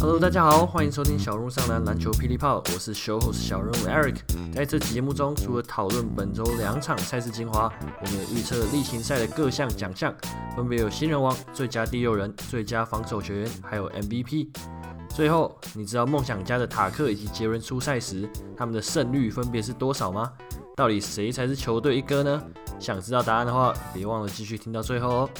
Hello，大家好，欢迎收听小人物上篮篮球霹雳炮，我是 show host 小人物 Eric。在这期节目中，除了讨论本周两场赛事精华，我们也预测例行赛的各项奖项，分别有新人王、最佳第六人、最佳防守球员，还有 MVP。最后，你知道梦想家的塔克以及杰伦出赛时，他们的胜率分别是多少吗？到底谁才是球队一哥呢？想知道答案的话，别忘了继续听到最后哦。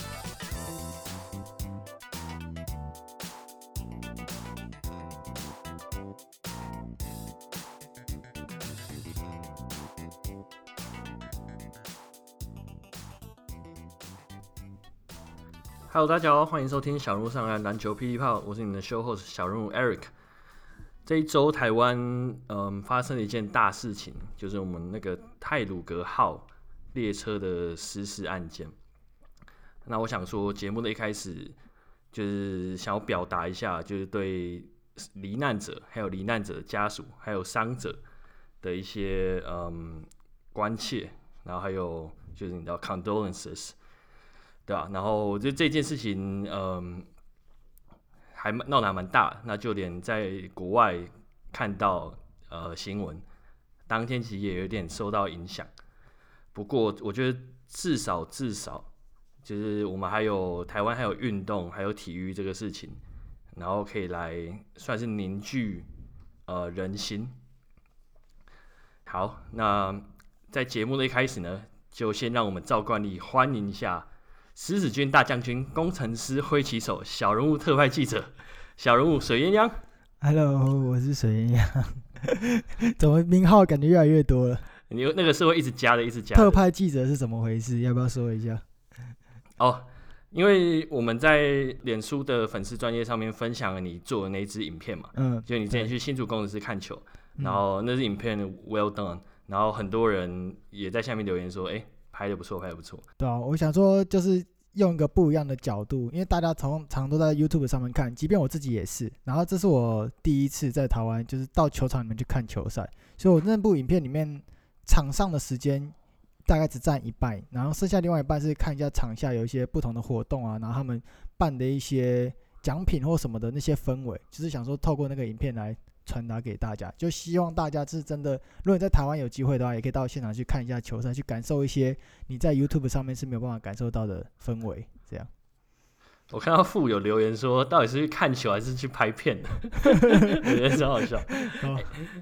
Hello，大家好，欢迎收听小人物上篮篮球霹雳炮，我是你的 show host 小人物 Eric。这一周台湾嗯发生了一件大事情，就是我们那个泰鲁阁号列车的失事案件。那我想说，节目的一开始就是想要表达一下，就是对罹难者、还有罹难者的家属、还有伤者的一些嗯关切，然后还有就是你知道 condolences。对吧、然后我觉得这件事情，嗯，还闹得还蛮大。那就连在国外看到呃新闻，当天其实也有点受到影响。不过我觉得至少至少，就是我们还有台湾还有运动还有体育这个事情，然后可以来算是凝聚呃人心。好，那在节目的一开始呢，就先让我们照惯例欢迎一下。狮子军大将军，工程师挥旗手，小人物特派记者，小人物水鸳鸯。Hello，我是水鸳鸯。怎么名号感觉越来越多了？你那个是会一直加的，一直加。特派记者是怎么回事？要不要说一下？哦，因为我们在脸书的粉丝专业上面分享了你做的那一支影片嘛，嗯，就你之前去新竹工程师看球，嗯、然后那支影片 well done，然后很多人也在下面留言说，哎、欸。拍的不错，拍的不错。对啊，我想说就是用一个不一样的角度，因为大家常常都在 YouTube 上面看，即便我自己也是。然后这是我第一次在台湾，就是到球场里面去看球赛，所以我那部影片里面场上的时间大概只占一半，然后剩下另外一半是看一下场下有一些不同的活动啊，然后他们办的一些奖品或什么的那些氛围，就是想说透过那个影片来。传达给大家，就希望大家是真的。如果你在台湾有机会的话，也可以到现场去看一下球赛，去感受一些你在 YouTube 上面是没有办法感受到的氛围。这样。我看到富有留言说，到底是去看球还是去拍片的？我觉得超好笑。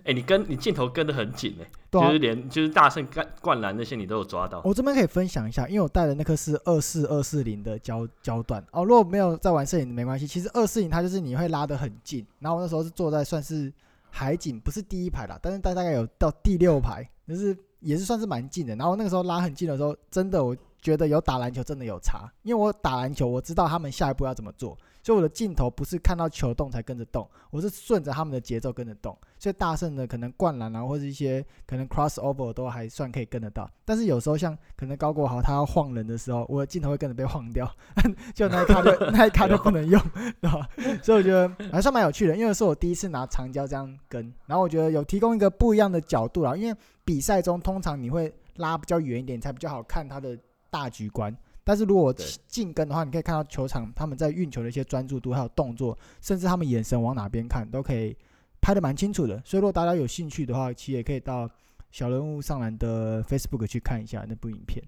哎、你跟你镜头跟得很紧哎、欸，啊、就是连就是大圣灌灌篮那些你都有抓到。我这边可以分享一下，因为我带的那颗是二四二四零的焦焦段哦。如果没有在玩摄影没关系，其实二四零它就是你会拉得很近，然后我那时候是坐在算是海景，不是第一排啦，但是大大概有到第六排，就是也是算是蛮近的。然后那个时候拉很近的时候，真的我。觉得有打篮球真的有差，因为我打篮球，我知道他们下一步要怎么做，所以我的镜头不是看到球动才跟着动，我是顺着他们的节奏跟着动。所以大圣的可能灌篮啊，或者一些可能 crossover 都还算可以跟得到，但是有时候像可能高国豪他要晃人的时候，我的镜头会跟着被晃掉，就那一卡就 那一卡就不能用，对吧？所以我觉得还算蛮有趣的，因为是我第一次拿长焦这样跟，然后我觉得有提供一个不一样的角度啦，因为比赛中通常你会拉比较远一点才比较好看他的。大局观，但是如果近跟的话，你可以看到球场他们在运球的一些专注度，还有动作，甚至他们眼神往哪边看，都可以拍的蛮清楚的。所以如果大家有兴趣的话，其实也可以到小人物上篮的 Facebook 去看一下那部影片。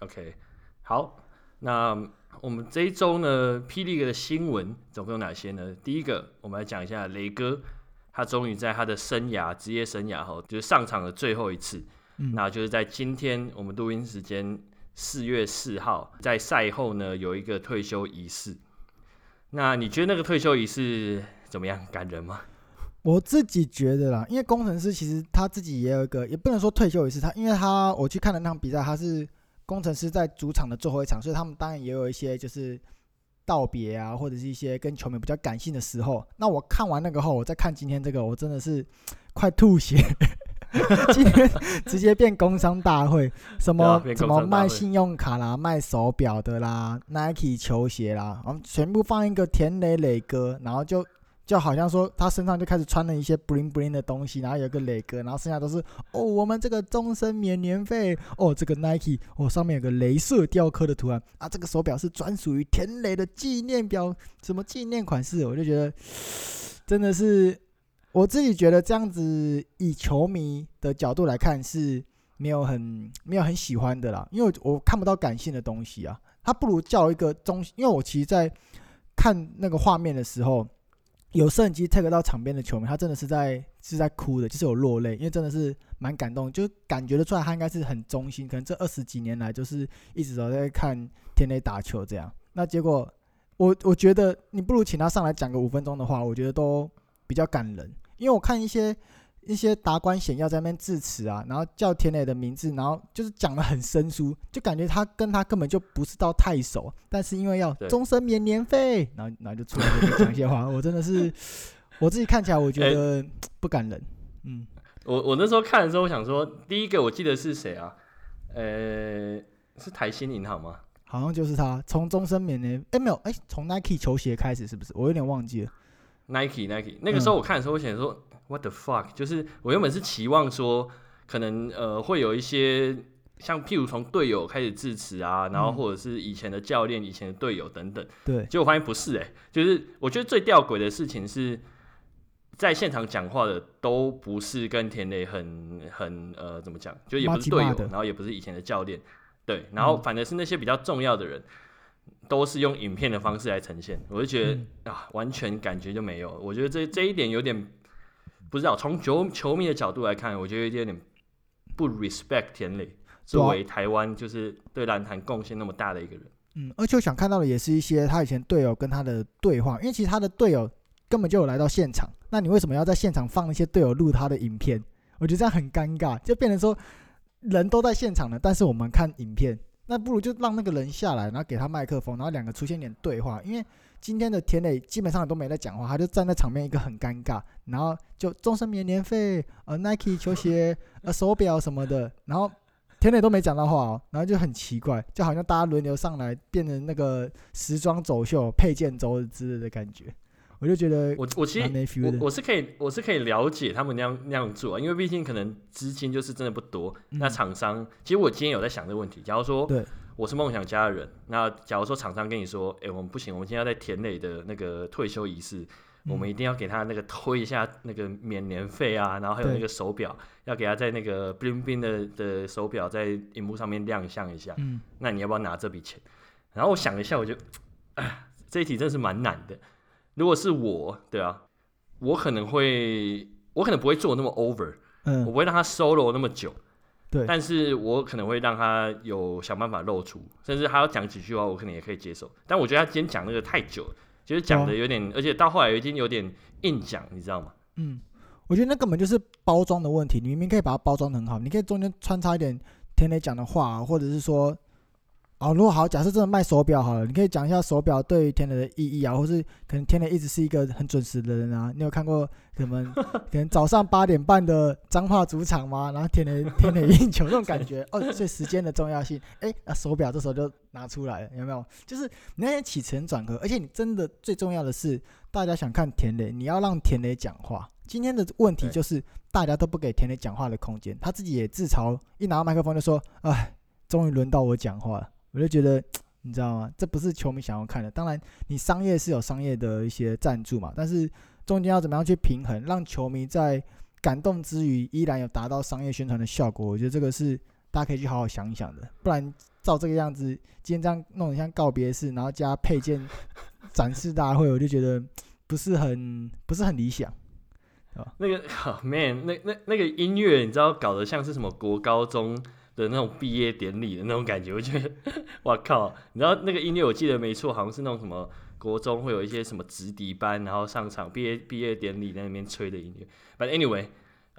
OK，好，那我们这一周呢，霹雳的新闻总共有哪些呢？第一个，我们来讲一下雷哥，他终于在他的生涯职业生涯后，就是上场的最后一次，嗯、那就是在今天我们录音时间。四月四号，在赛后呢，有一个退休仪式。那你觉得那个退休仪式怎么样？感人吗？我自己觉得啦，因为工程师其实他自己也有一个，也不能说退休仪式。他因为他我去看了那场比赛，他是工程师在主场的最后一场，所以他们当然也有一些就是道别啊，或者是一些跟球迷比较感性的时候。那我看完那个后，我再看今天这个，我真的是 快吐血。今天直接变工商大会，什么什么卖信用卡啦，卖手表的啦，Nike 球鞋啦，我们全部放一个田磊磊哥，然后就就好像说他身上就开始穿了一些 bling bling 的东西，然后有个磊哥，然后剩下都是哦，我们这个终身免年费哦，这个 Nike 哦，上面有个镭射雕刻的图案啊，这个手表是专属于田磊的纪念表，什么纪念款式，我就觉得 真的是我自己觉得这样子，以球迷的角度来看是没有很没有很喜欢的啦，因为我看不到感性的东西啊，他不如叫一个中，因为我其实在看那个画面的时候。有摄影机 take 到场边的球迷，他真的是在是在哭的，就是有落泪，因为真的是蛮感动，就感觉得出来他应该是很忠心，可能这二十几年来就是一直都在看天雷打球这样。那结果我我觉得你不如请他上来讲个五分钟的话，我觉得都比较感人，因为我看一些。一些达官显要在那边致辞啊，然后叫田磊的名字，然后就是讲的很生疏，就感觉他跟他根本就不是到太熟，但是因为要终身免年费，然后然后就出来讲一些话，我真的是我自己看起来我觉得不感人。嗯，我我那时候看的时候，我想说，第一个我记得是谁啊？呃，是台新银行吗？好像就是他，从终身免年，哎没有，哎从 Nike 球鞋开始是不是？我有点忘记了。Nike Nike 那个时候我看的时候，我想说。嗯 What the fuck？就是我原本是期望说，可能呃会有一些像譬如从队友开始致辞啊，然后或者是以前的教练、以前的队友等等。对。结果发现不是哎、欸，就是我觉得最吊诡的事情是在现场讲话的都不是跟田磊很很呃怎么讲，就也不是队友，然后也不是以前的教练，对，然后反而是那些比较重要的人，都是用影片的方式来呈现，我就觉得、嗯、啊，完全感觉就没有。我觉得这这一点有点。不知道从球球迷的角度来看，我觉得有点不 respect 田磊作为台湾就是对篮坛贡献那么大的一个人。嗯，而且我想看到的也是一些他以前队友跟他的对话，因为其实他的队友根本就有来到现场，那你为什么要在现场放一些队友录他的影片？我觉得这样很尴尬，就变成说人都在现场了，但是我们看影片，那不如就让那个人下来，然后给他麦克风，然后两个出现点对话，因为。今天的田磊基本上都没在讲话，他就站在场面一个很尴尬，然后就终身免年费，呃，Nike 球鞋，呃，手表什么的，然后田磊都没讲到话哦，然后就很奇怪，就好像大家轮流上来变成那个时装走秀、配件周之类的感觉，我就觉得我我其实我我是可以我是可以了解他们那样那样做，因为毕竟可能资金就是真的不多，嗯、那厂商其实我今天有在想这个问题，假如说对。我是梦想家的人。那假如说厂商跟你说，哎、欸，我们不行，我们今天要在田磊的那个退休仪式，嗯、我们一定要给他那个推一下那个免年费啊，然后还有那个手表，要给他在那个 bling bling 的的手表在荧幕上面亮相一下。嗯，那你要不要拿这笔钱？然后我想了一下，我就，哎，这一题真是蛮难的。如果是我，对啊，我可能会，我可能不会做那么 over，嗯，我不会让他 solo 那么久。对，但是我可能会让他有想办法露出，甚至他要讲几句话，我可能也可以接受。但我觉得他今天讲那个太久了，就是讲的有点，哦、而且到后来已经有点硬讲，你知道吗？嗯，我觉得那根本就是包装的问题。你明明可以把它包装得很好，你可以中间穿插一点田垒讲的话，或者是说。哦，如果好，假设真的卖手表好了，你可以讲一下手表对于田雷的意义啊，或是可能田雷一直是一个很准时的人啊。你有看过什么 可能早上八点半的彰化主场吗？然后田雷田雷 运球那种感觉哦，所以时间的重要性，哎、欸，那手表这时候就拿出来了，有没有？就是你那些起承转合，而且你真的最重要的是，大家想看田雷，你要让田雷讲话。今天的问题就是大家都不给田雷讲话的空间，他自己也自嘲，一拿到麦克风就说：“哎，终于轮到我讲话了。”我就觉得，你知道吗？这不是球迷想要看的。当然，你商业是有商业的一些赞助嘛，但是中间要怎么样去平衡，让球迷在感动之余，依然有达到商业宣传的效果？我觉得这个是大家可以去好好想一想的。不然照这个样子，今天这样弄得像告别式，然后加配件展示大会，我就觉得不是很不是很理想，那个、man，那那那个音乐，你知道搞得像是什么国高中？的那种毕业典礼的那种感觉，我觉得，哇靠！你知道那个音乐，我记得没错，好像是那种什么国中会有一些什么直笛班，然后上场毕业毕业典礼在那边吹的音乐。But anyway，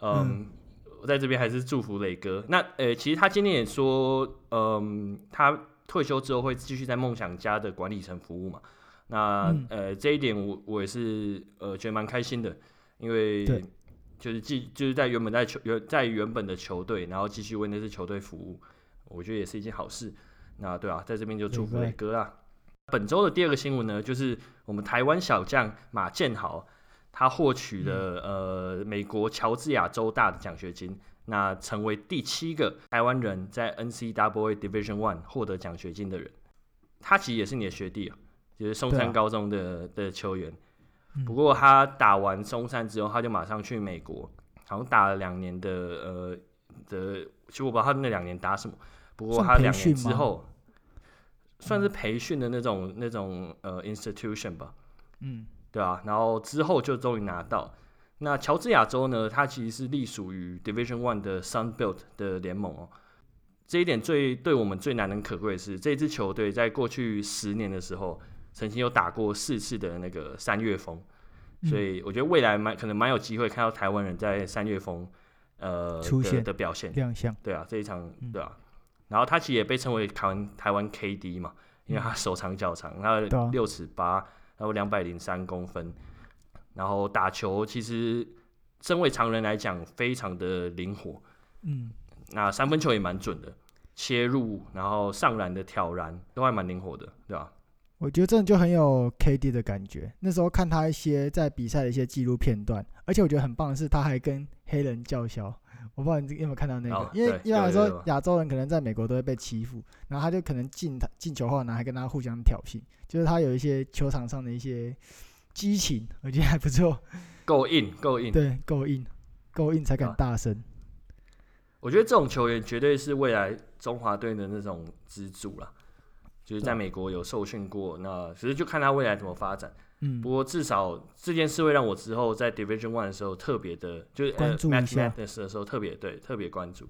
嗯，嗯我在这边还是祝福磊哥。那呃，其实他今天也说，嗯，他退休之后会继续在梦想家的管理层服务嘛。那、嗯、呃，这一点我我也是呃觉得蛮开心的，因为。就是继就是在原本在球原在原本的球队，然后继续为那支球队服务，我觉得也是一件好事。那对啊，在这边就祝福磊哥啦。本周的第二个新闻呢，就是我们台湾小将马建豪，他获取了呃美国乔治亚州大的奖学金，那成为第七个台湾人在 NCAA Division One 获得奖学金的人。他其实也是你的学弟啊，就是松山高中的、啊、的球员。不过他打完松山之后，他就马上去美国，好像打了两年的呃的，其实我不知道他那两年打什么。不过他两年之后，算是培训的那种那种呃 institution 吧。嗯。对啊，然后之后就终于拿到。那乔治亚州呢？它其实是隶属于 Division One 的 Sun Belt 的联盟哦。这一点最对我们最难能可贵的是，这支球队在过去十年的时候，曾经有打过四次的那个三月风。所以我觉得未来蛮可能蛮有机会看到台湾人在三月风呃出现的，的表现亮相。对啊，这一场对啊。然后他其实也被称为台湾台湾 KD 嘛，因为他手长脚长，他六尺八。然后两百零三公分，然后打球其实身为常人来讲非常的灵活，嗯，那三分球也蛮准的，切入然后上篮的挑篮都还蛮灵活的，对吧？我觉得真的就很有 KD 的感觉。那时候看他一些在比赛的一些记录片段，而且我觉得很棒的是他还跟黑人叫嚣。我不知道你有没有看到那个，哦、因为一般来说亚洲人可能在美国都会被欺负，然后他就可能进他进球后呢，还跟他互相挑衅，就是他有一些球场上的一些激情，我觉得还不错，够硬，够硬，对，够硬，够硬才敢大声。我觉得这种球员绝对是未来中华队的那种支柱了，就是在美国有受训过，那其实就看他未来怎么发展。嗯，不过至少这件事会让我之后在 Division One 的时候特别的，就是关注一下的时候特别对特别关注。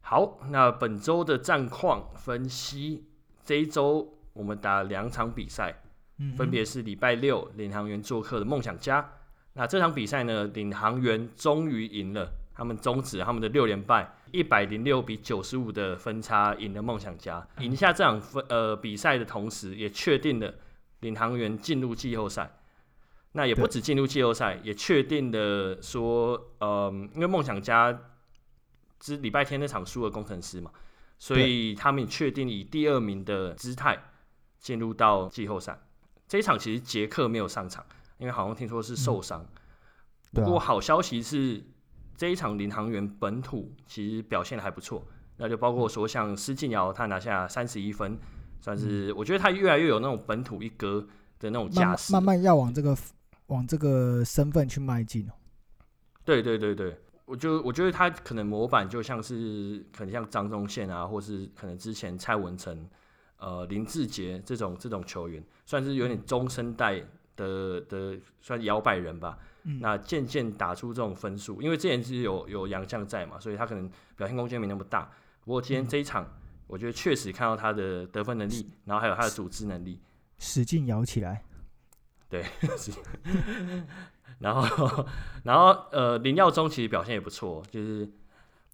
好，那本周的战况分析，这一周我们打了两场比赛，嗯，分别是礼拜六领航员做客的梦想家。那这场比赛呢，领航员终于赢了，他们终止他们的六连败，一百零六比九十五的分差赢了梦想家，赢下这场分呃比赛的同时，也确定了。领航员进入季后赛，那也不止进入季后赛，也确定的说，呃，因为梦想家之礼拜天那场输了工程师嘛，所以他们也确定以第二名的姿态进入到季后赛。这一场其实杰克没有上场，因为好像听说是受伤。不过好消息是，这一场领航员本土其实表现的还不错，那就包括说像施晋尧他拿下三十一分。算是，我觉得他越来越有那种本土一哥的那种架势，慢慢要往这个往这个身份去迈进。对对对对，我就我觉得他可能模板就像是可能像张宗宪啊，或是可能之前蔡文成、呃林志杰这种这种球员，算是有点中生代的的算摇摆人吧。嗯、那渐渐打出这种分数，因为之前是有有洋将在嘛，所以他可能表现空间没那么大。不过今天这一场。嗯我觉得确实看到他的得分能力，然后还有他的组织能力，使劲摇起来。对，然后然后呃，林耀宗其实表现也不错，就是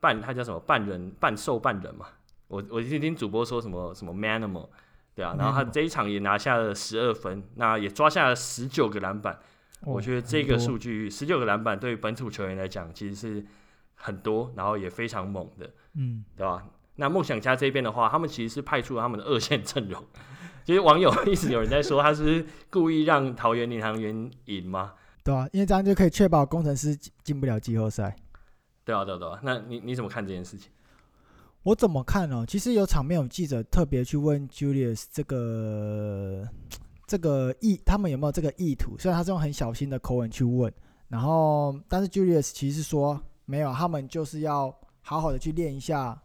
半他叫什么半人半兽半人嘛。我我听听主播说什么什么 manimal，对啊，然后他这一场也拿下了十二分，那也抓下了十九个篮板。我觉得这个数据十九个篮板对于本土球员来讲其实是很多，然后也非常猛的，嗯，对吧？那梦想家这边的话，他们其实是派出了他们的二线阵容。其 实网友一直有人在说，他是故意让桃园领航员赢吗？对啊，因为这样就可以确保工程师进不了季后赛。对啊，对啊，对啊。那你你怎么看这件事情？我怎么看呢？其实有场面有记者特别去问 Julius 这个这个意，他们有没有这个意图？虽然他是用很小心的口吻去问，然后但是 Julius 其实说没有，他们就是要好好的去练一下。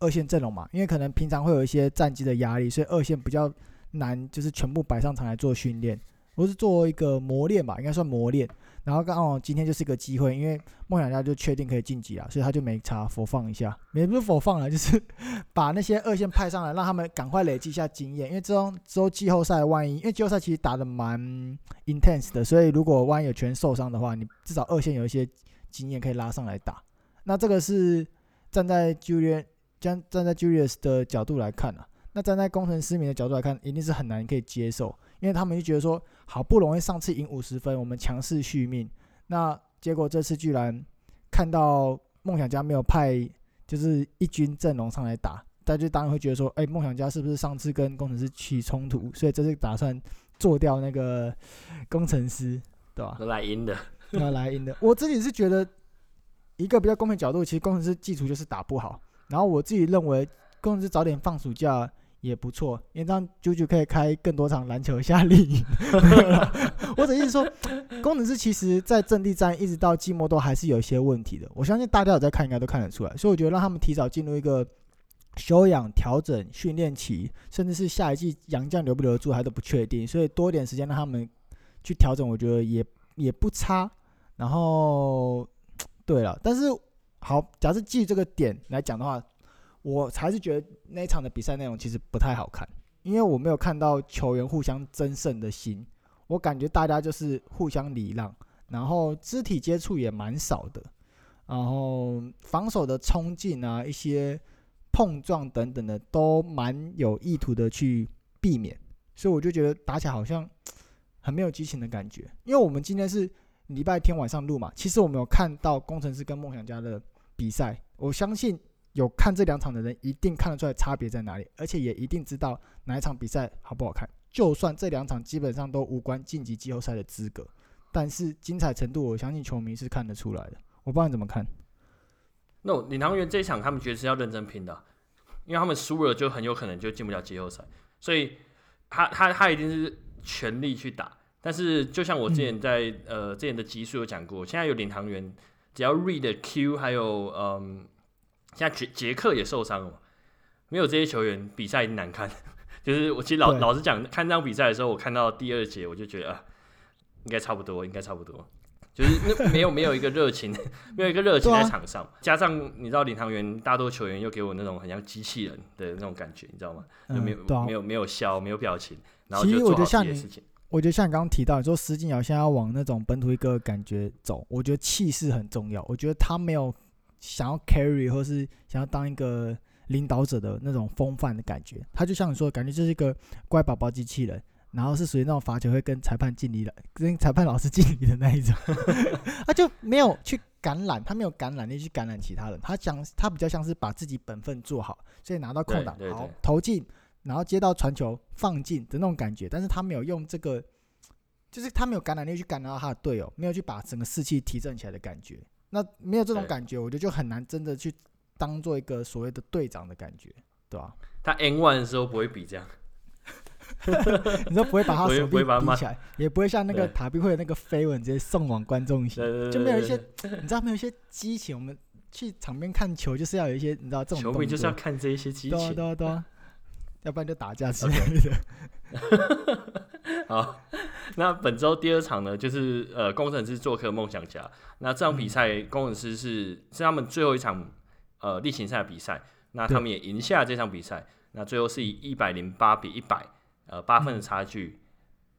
二线阵容嘛，因为可能平常会有一些战绩的压力，所以二线比较难，就是全部摆上场来做训练，不是做一个磨练吧，应该算磨练。然后刚好今天就是一个机会，因为梦想家就确定可以晋级了，所以他就没差，佛放一下，也不是佛放了，就是 把那些二线派上来，让他们赶快累积一下经验。因为这种之后季后赛万一，因为季后赛其实打得蛮 intense 的，所以如果万一有全受伤的话，你至少二线有一些经验可以拉上来打。那这个是站在 Julian。站站在 Julius 的角度来看啊，那站在工程师迷的角度来看，一定是很难可以接受，因为他们就觉得说，好不容易上次赢五十分，我们强势续命，那结果这次居然看到梦想家没有派就是一军阵容上来打，大家当然会觉得说，哎、欸，梦想家是不是上次跟工程师起冲突，所以这次打算做掉那个工程师？对吧？都来赢的，要来赢的。我自己是觉得一个比较公平角度，其实工程师基础就是打不好。然后我自己认为，工程师早点放暑假也不错，因为这样啾啾可以开更多场篮球夏令营。我的意思说，工程师其实在阵地战一直到季末都还是有一些问题的。我相信大家有在看，应该都看得出来。所以我觉得让他们提早进入一个休养、调整、训练期，甚至是下一季杨将留不留得住还都不确定，所以多一点时间让他们去调整，我觉得也也不差。然后，对了，但是好，假设基于这个点来讲的话，我还是觉得那一场的比赛内容其实不太好看，因为我没有看到球员互相争胜的心，我感觉大家就是互相礼让，然后肢体接触也蛮少的，然后防守的冲劲啊，一些。碰撞等等的都蛮有意图的去避免，所以我就觉得打起来好像很没有激情的感觉。因为我们今天是礼拜天晚上录嘛，其实我们有看到工程师跟梦想家的比赛，我相信有看这两场的人一定看得出来差别在哪里，而且也一定知道哪一场比赛好不好看。就算这两场基本上都无关晋级季后赛的资格，但是精彩程度我相信球迷是看得出来的。我不知道你怎么看。那、no, 领航员这一场，他们觉得是要认真拼的，因为他们输了就很有可能就进不了季后赛，所以他他他一定是全力去打。但是就像我之前在、呃之前的集数有讲过，现在有领航员，只要 read、Q 还有嗯，现在杰杰克也受伤了嘛，没有这些球员比赛难看。就是我其实老老实讲，看这场比赛的时候，我看到第二节我就觉得啊，应该差不多，应该差不多。就是那没有没有一个热情，没有一个热情在场上，啊、加上你知道领航员大多球员又给我那种很像机器人的那种感觉，你知道吗？就没有、嗯啊、没有没有笑，没有表情，然后就做好自己的事情。我觉得像你刚刚提到，你说施晋尧现在要往那种本土一哥的感觉走，我觉得气势很重要。我觉得他没有想要 carry 或是想要当一个领导者的那种风范的感觉，他就像你说的，感觉就是一个乖宝宝机器人。然后是属于那种罚球会跟裁判敬礼的，跟裁判老师敬礼的那一种，他就没有去感染，他没有感染力去感染其他人，他讲他比较像是把自己本分做好，所以拿到空档好投进，然后接到传球放进的那种感觉，但是他没有用这个，就是他没有感染力去感染到他的队友，没有去把整个士气提振起来的感觉，那没有这种感觉，我觉得就很难真的去当做一个所谓的队长的感觉，对吧？他 N one 的时候不会比这样。你说不会把他手臂比起来，也不会像那个塔比会的那个飞吻直接送往观众席，就没有一些，你知道没有一些激情。我们去场边看球就是要有一些，你知道这种球迷就是要看这一些激情，对对对，要不然就打架之类的。好，那本周第二场呢，就是呃，工程师做客梦想家。那这场比赛，工程师是是他们最后一场呃例行赛的比赛，那他们也赢下这场比赛。那最后是以一百零八比一百，呃，八分的差距，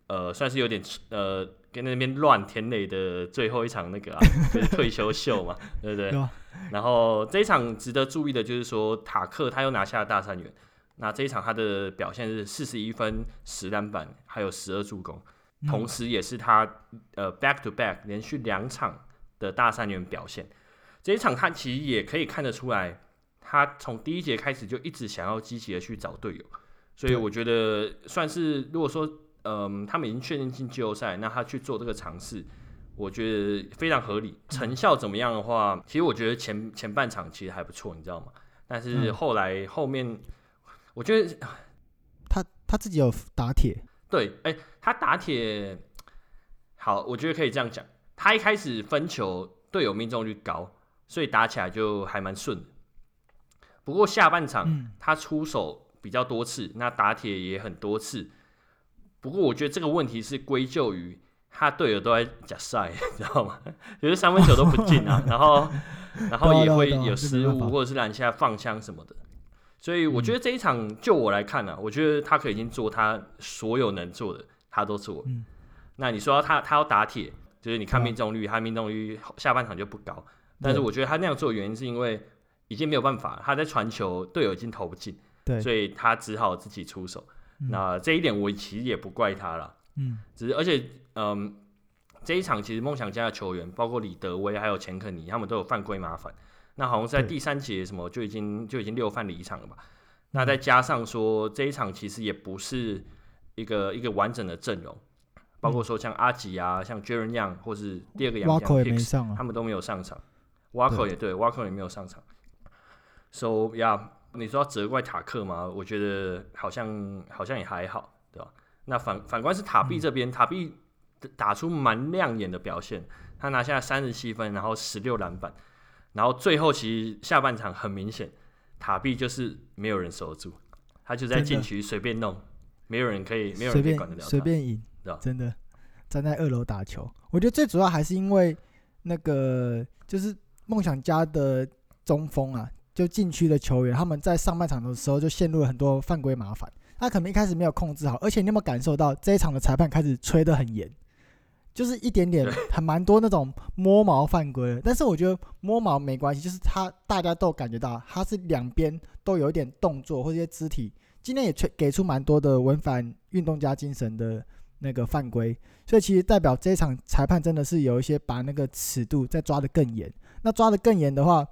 呃，算是有点呃，跟那边乱田磊的最后一场那个啊，就是退休秀嘛，对不对？然后这一场值得注意的就是说，塔克他又拿下了大三元，那这一场他的表现是四十一分、十篮板，还有十二助攻，同时也是他呃 back to back 连续两场的大三元表现。这一场他其实也可以看得出来。他从第一节开始就一直想要积极的去找队友，所以我觉得算是如果说，嗯，他们已经确定进季后赛，那他去做这个尝试，我觉得非常合理。成效怎么样的话，其实我觉得前前半场其实还不错，你知道吗？但是后来后面，我觉得 他他自己有打铁，对，哎，他打铁好，我觉得可以这样讲，他一开始分球队友命中率高，所以打起来就还蛮顺的。不过下半场他出手比较多次，嗯、那打铁也很多次。不过我觉得这个问题是归咎于他队友都在假赛，你知道吗？就是三分球都不进啊，然后然后也会有失误，或者是篮下放枪什么的。所以我觉得这一场就我来看呢、啊，我觉得他可以已经做他所有能做的，他都做。嗯、那你说他他要打铁，就是你看命中率，嗯、他命中率下半场就不高。但是我觉得他那样做的原因是因为。已经没有办法，他在传球，队友已经投不进，对，所以他只好自己出手。嗯、那这一点我其实也不怪他了，嗯，只是而且，嗯，这一场其实梦想家的球员，包括李德威还有钱肯尼，他们都有犯规麻烦。那好像在第三节什么就已经就已经六犯离场了吧？那再加上说这一场其实也不是一个一个完整的阵容，包括说像阿吉啊，像 Jaren Young 或是第二个洋将啊，他们都没有上场。Wako 也对，Wako 也没有上场。So yeah，你说要责怪塔克吗？我觉得好像好像也还好，对吧？那反反观是塔毕这边，嗯、塔毕打出蛮亮眼的表现，他拿下三十七分，然后十六篮板，然后最后其实下半场很明显，塔壁就是没有人守住，他就在禁区随便弄，没有人可以，没有人可以管得了他，随便赢？真的站在二楼打球，我觉得最主要还是因为那个就是梦想家的中锋啊。就禁区的球员，他们在上半场的时候就陷入了很多犯规麻烦。他可能一开始没有控制好，而且你有没有感受到这一场的裁判开始吹得很严，就是一点点还蛮多那种摸毛犯规。但是我觉得摸毛没关系，就是他大家都感觉到他是两边都有一点动作或者一些肢体。今天也出给出蛮多的违反运动家精神的那个犯规，所以其实代表这一场裁判真的是有一些把那个尺度再抓得更严。那抓得更严的话。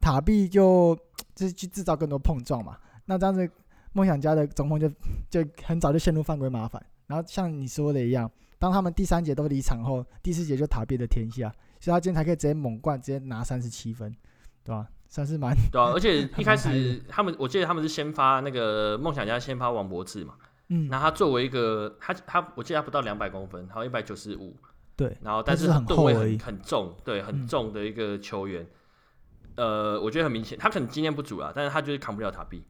塔壁就就是去制造更多碰撞嘛，那这样子梦想家的中锋就就很早就陷入犯规麻烦。然后像你说的一样，当他们第三节都离场后，第四节就塔毕的天下，所以他今天才可以直接猛灌，直接拿三十七分，对吧？算是蛮对啊。而且一开始他们，我记得他们是先发那个梦想家先发王柏智嘛，嗯，那他作为一个他他我记得他不到两百公分，还有一百九十五，对，然后但是吨位很很重，对，很重的一个球员。嗯呃，我觉得很明显，他可能经验不足啊，但是他就是扛不了塔毕。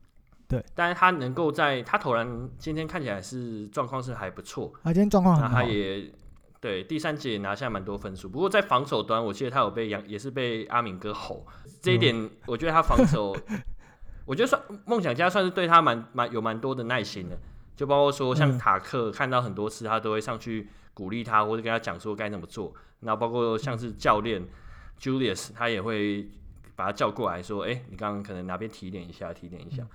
对，但是他能够在他投篮今天看起来是状况是还不错，他今天状况很好。他也对第三节也拿下蛮多分数，不过在防守端，我记得他有被杨也是被阿敏哥吼，这一点我觉得他防守，我觉得算梦想家算是对他蛮蛮有蛮多的耐心的，就包括说像塔克看到很多次他都会上去鼓励他或者跟他讲说该怎么做，那包括像是教练 Julius 他也会。把他叫过来说：“哎、欸，你刚刚可能哪边提点一下，提点一下。”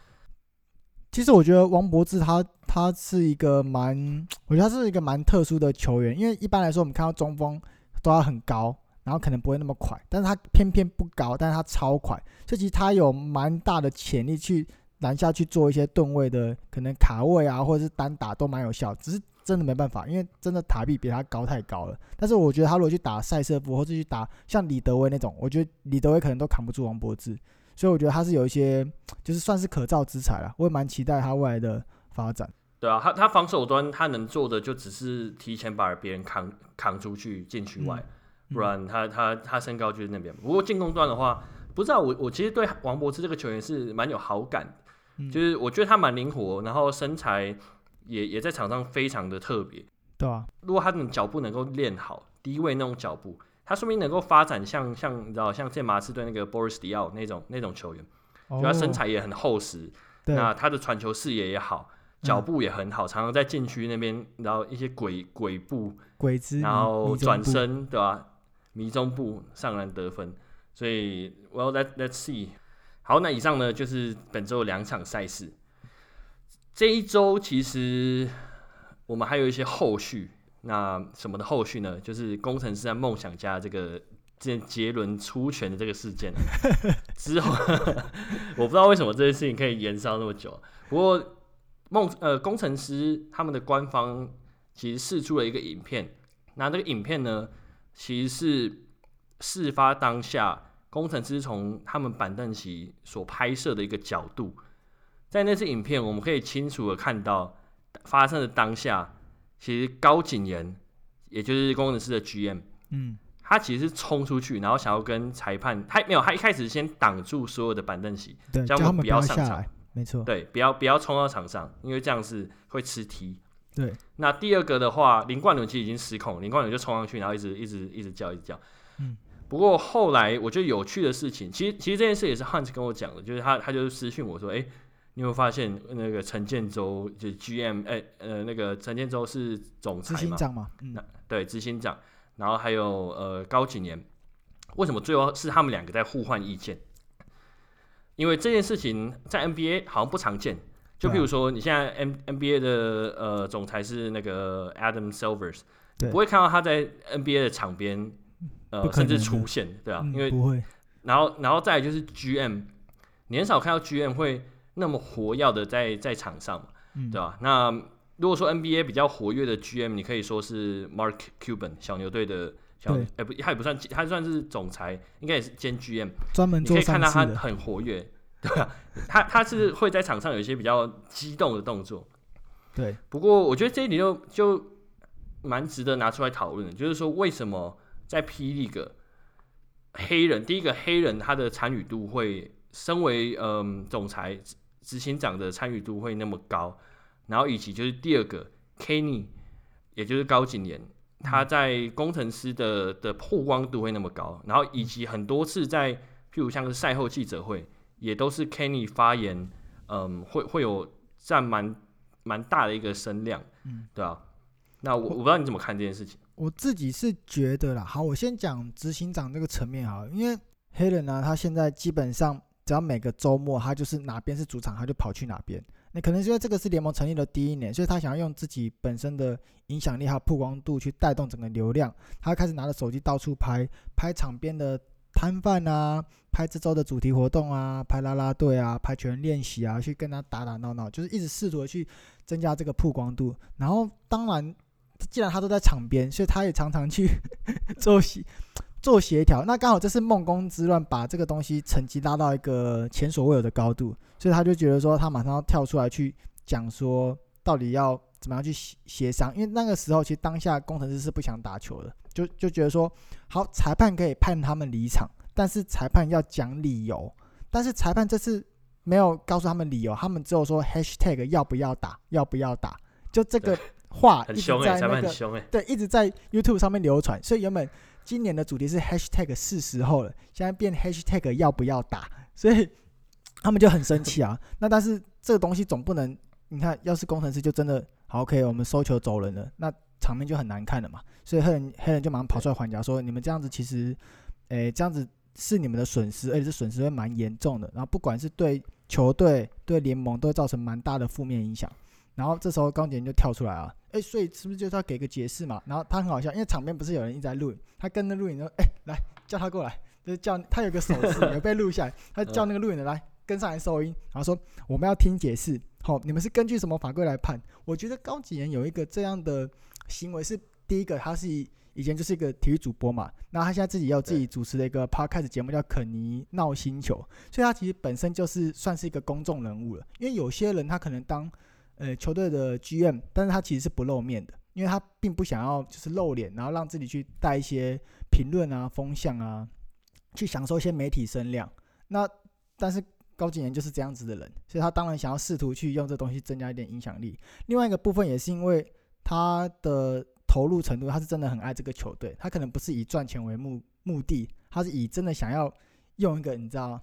其实我觉得王柏智他他是一个蛮，我觉得他是一个蛮特殊的球员，因为一般来说我们看到中锋都要很高，然后可能不会那么快，但是他偏偏不高，但是他超快，所以其实他有蛮大的潜力去篮下去做一些吨位的可能卡位啊，或者是单打都蛮有效，只是。真的没办法，因为真的塔毕比他高太高了。但是我觉得他如果去打赛瑟夫，或者去打像李德威那种，我觉得李德威可能都扛不住王柏智。所以我觉得他是有一些，就是算是可造之材了。我也蛮期待他未来的发展。对啊，他他防守端他能做的就只是提前把别人扛扛出去禁区外，嗯、不然他他他身高就是那边。不过进攻端的话，不知道我我其实对王柏智这个球员是蛮有好感，嗯、就是我觉得他蛮灵活，然后身材。也也在场上非常的特别，对啊。如果他的脚步能够练好，低位那种脚步，他说不定能够发展像像你知道像在马刺队那个 Boris Diaw 那种那种球员，就、哦、他身材也很厚实，对那他的传球视野也好，脚步也很好，嗯、常常在禁区那边，然后一些鬼鬼步、鬼子，然后转身，对吧、啊？迷踪步上篮得分，所以 Well let let's see。好，那以上呢就是本周两场赛事。这一周其实我们还有一些后续，那什么的后续呢？就是工程师在梦想家这个这杰伦出拳的这个事件 之后，我不知道为什么这件事情可以延烧那么久。不过梦呃工程师他们的官方其实试出了一个影片，那这个影片呢，其实是事发当下工程师从他们板凳席所拍摄的一个角度。在那次影片，我们可以清楚的看到发生的当下，其实高景言，也就是工程师的 GM，嗯，他其实是冲出去，然后想要跟裁判，他没有，他一开始先挡住所有的板凳席，对，叫他们不要上场，没错，对，不要不要冲到场上，因为这样是会吃踢。对，那第二个的话，林冠伦其实已经失控，林冠伦就冲上去，然后一直一直一直叫，一直叫。嗯，不过后来我觉得有趣的事情，其实其实这件事也是 Hunt 跟我讲的，就是他他就是私讯我说，哎、欸。你会发现那个陈建州就是 GM，哎、欸，呃，那个陈建州是总裁嘛？执行长嘛？嗯，对，执行长。然后还有呃高景言，为什么最后是他们两个在互换意见？因为这件事情在 NBA 好像不常见。就比如说你现在 N NBA 的呃总裁是那个 Adam Silvers，，不会看到他在 NBA 的场边呃甚至出现，对啊，嗯、因为不会。然后然后再来就是 GM，你很少看到 GM 会。那么活跃的在在场上嘛，嗯、对吧？那如果说 NBA 比较活跃的 GM，你可以说是 Mark Cuban 小牛队的小牛，哎不，他也不算，他算是总裁，应该也是兼 GM，专门做。你可以看到他很活跃，对吧？他他是会在场上有一些比较激动的动作。对，不过我觉得这一点就就蛮值得拿出来讨论的，就是说为什么在 P League 黑人第一个黑人他的参与度会，身为嗯总裁执行长的参与度会那么高，然后以及就是第二个 Kenny，也就是高景言，他在工程师的的曝光度会那么高，然后以及很多次在譬如像是赛后记者会，也都是 Kenny 发言，嗯，会会有占蛮蛮大的一个声量，嗯，对啊。那我我不知道你怎么看这件事情。我自己是觉得啦，好，我先讲执行长这个层面好，因为黑人呢，他现在基本上只要每个周末他就是哪边是主场，他就跑去哪边。那可能是因为这个是联盟成立的第一年，所以他想要用自己本身的影响力还有曝光度去带动整个流量。他开始拿着手机到处拍，拍场边的摊贩啊，拍这周的主题活动啊，拍啦啦队啊，拍球员练习啊，去跟他打打闹闹，就是一直试图去增加这个曝光度。然后当然。既然他都在场边，所以他也常常去做 协做协调。那刚好这是梦工之乱，把这个东西成绩拉到一个前所未有的高度，所以他就觉得说，他马上要跳出来去讲说，到底要怎么样去协协商。因为那个时候，其实当下工程师是不想打球的，就就觉得说，好，裁判可以判他们离场，但是裁判要讲理由。但是裁判这次没有告诉他们理由，他们只有说 hashtag 要不要打，要不要打，就这个。话一直在那个对，一直在 YouTube 上面流传，所以原本今年的主题是 Hashtag 是时候了，现在变 Hashtag 要不要打，所以他们就很生气啊。那但是这个东西总不能，你看，要是工程师就真的好 OK，我们收球走人了，那场面就很难看了嘛。所以黑人黑人就马上跑出来还价，说你们这样子其实，诶，这样子是你们的损失，而且是损失会蛮严重的。然后不管是对球队、对联盟，都会造成蛮大的负面影响。然后这时候钢铁人就跳出来啊，哎，所以是不是就是要给个解释嘛？然后他很好笑，因为场边不是有人一直在录影，他跟着录影说，哎，来叫他过来，就是叫他有个手势有被录下来，他叫那个录影的来跟上来收音，然后说我们要听解释，好，你们是根据什么法规来判？我觉得高景言有一个这样的行为是第一个，他是以前就是一个体育主播嘛，那他现在自己要自己主持的一个 podcast 节目叫肯尼闹星球，所以他其实本身就是算是一个公众人物了，因为有些人他可能当。呃，球队的 GM，但是他其实是不露面的，因为他并不想要就是露脸，然后让自己去带一些评论啊、风向啊，去享受一些媒体声量。那但是高景言就是这样子的人，所以他当然想要试图去用这东西增加一点影响力。另外一个部分也是因为他的投入程度，他是真的很爱这个球队，他可能不是以赚钱为目目的，他是以真的想要用一个你知道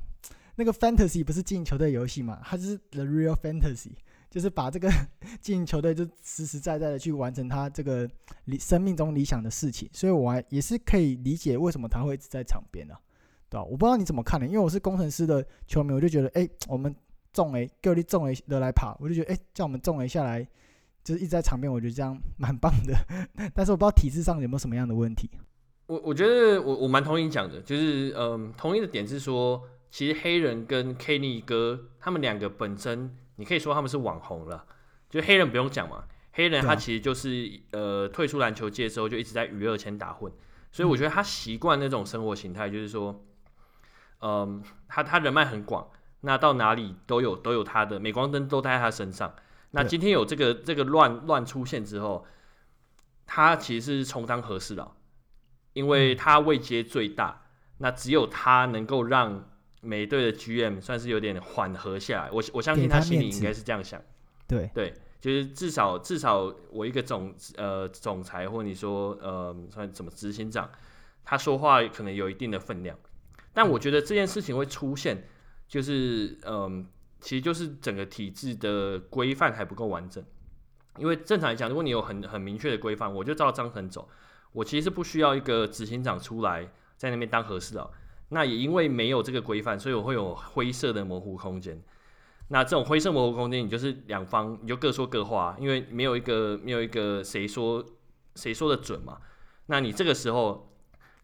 那个 fantasy 不是进球队游戏嘛，他是 the real fantasy。就是把这个 经营球队，就实实在在的去完成他这个理生命中理想的事情，所以我还也是可以理解为什么他会一直在场边啊，对吧？我不知道你怎么看呢？因为我是工程师的球迷，我就觉得，哎，我们中了，够力中了的来跑，我就觉得，哎，叫我们中了下来，就是一直在场边，我觉得这样 蛮棒的。但是我不知道体制上有没有什么样的问题。我我觉得我我蛮同意你讲的，就是嗯，同意的点是说，其实黑人跟 Kenny 哥他们两个本身。你可以说他们是网红了，就黑人不用讲嘛，黑人他其实就是、啊、呃退出篮球界之后就一直在娱乐圈打混，所以我觉得他习惯那种生活形态，就是说，嗯、呃，他他人脉很广，那到哪里都有都有他的镁光灯都在他身上。那今天有这个这个乱乱出现之后，他其实是充当和事佬，因为他位阶最大，那只有他能够让。美队的 GM 算是有点缓和下来，我我相信他心里应该是这样想，对。对，就是至少至少我一个总呃总裁或你说呃算什么执行长，他说话可能有一定的分量，但我觉得这件事情会出现，就是嗯、呃，其实就是整个体制的规范还不够完整，因为正常来讲，如果你有很很明确的规范，我就照章程走，我其实是不需要一个执行长出来在那边当和事佬。那也因为没有这个规范，所以我会有灰色的模糊空间。那这种灰色模糊空间，你就是两方你就各说各话，因为没有一个没有一个谁说谁说的准嘛。那你这个时候，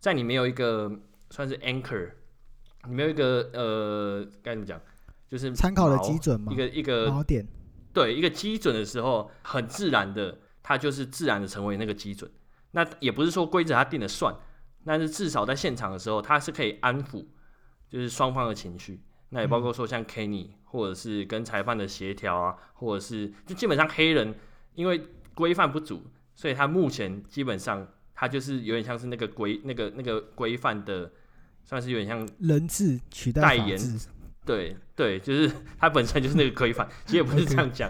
在你没有一个算是 anchor，你没有一个呃该怎么讲，就是参考的基准嘛，一个一个点，对一个基准的时候，很自然的，它就是自然的成为那个基准。那也不是说规则它定了算，但是至少在现场的时候，他是可以安抚，就是双方的情绪。那也包括说像 Kenny，或者是跟裁判的协调啊，或者是就基本上黑人因为规范不足，所以他目前基本上他就是有点像是那个规那个那个规范的，算是有点像人质取代代言。对对，就是他本身就是那个规范，其实也不是这样讲，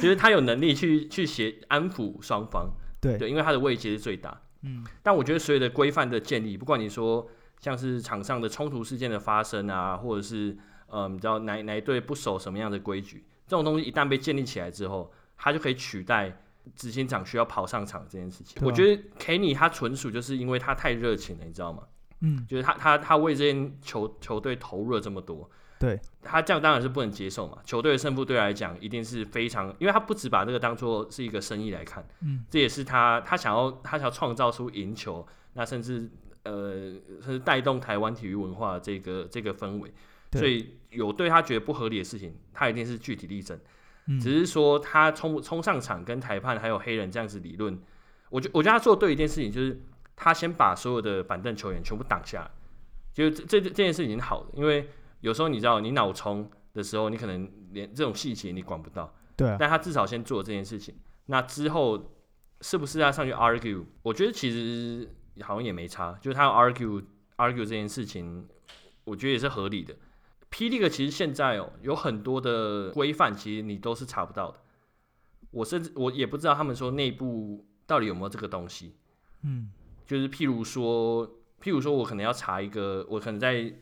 就是他有能力去去协安抚双方。对对，因为他的位阶是最大。嗯，但我觉得随着规范的建立，不管你说像是场上的冲突事件的发生啊，或者是呃，你知道哪哪一队不守什么样的规矩，这种东西一旦被建立起来之后，他就可以取代执行长需要跑上场这件事情。啊、我觉得 Kenny 他纯属就是因为他太热情了，你知道吗？嗯，就是他他他为这间球球队投入了这么多。对，他这样当然是不能接受嘛。球队的胜负对他来讲一定是非常，因为他不只把这个当做是一个生意来看，嗯，这也是他他想要他想要创造出赢球，那甚至呃甚至带动台湾体育文化的这个这个氛围。所以有对他觉得不合理的事情，他一定是据理力争。嗯，只是说他冲冲上场跟裁判还有黑人这样子理论，我觉我觉得他做对一件事情就是他先把所有的板凳球员全部挡下来，就这这这件事情好的，因为。有时候你知道，你脑冲的时候，你可能连这种细节你管不到。对啊。但他至少先做这件事情，那之后是不是要上去 argue？我觉得其实好像也没差，就是他要 argue argue 这件事情，我觉得也是合理的。P. League 其实现在哦，有很多的规范，其实你都是查不到的。我甚至我也不知道他们说内部到底有没有这个东西。嗯。就是譬如说，譬如说我可能要查一个，我可能在。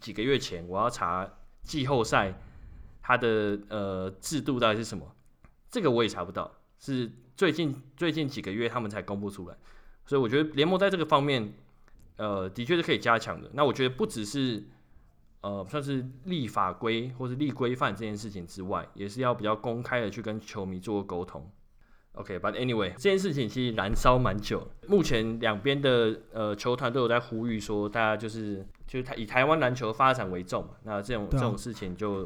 几个月前，我要查季后赛它的呃制度到底是什么，这个我也查不到，是最近最近几个月他们才公布出来，所以我觉得联盟在这个方面，呃，的确是可以加强的。那我觉得不只是呃算是立法规或是立规范这件事情之外，也是要比较公开的去跟球迷做沟通。OK，but、okay, anyway，这件事情其实燃烧蛮久。目前两边的呃球团都有在呼吁说，大家就是就是台以台湾篮球发展为重嘛。那这种、啊、这种事情就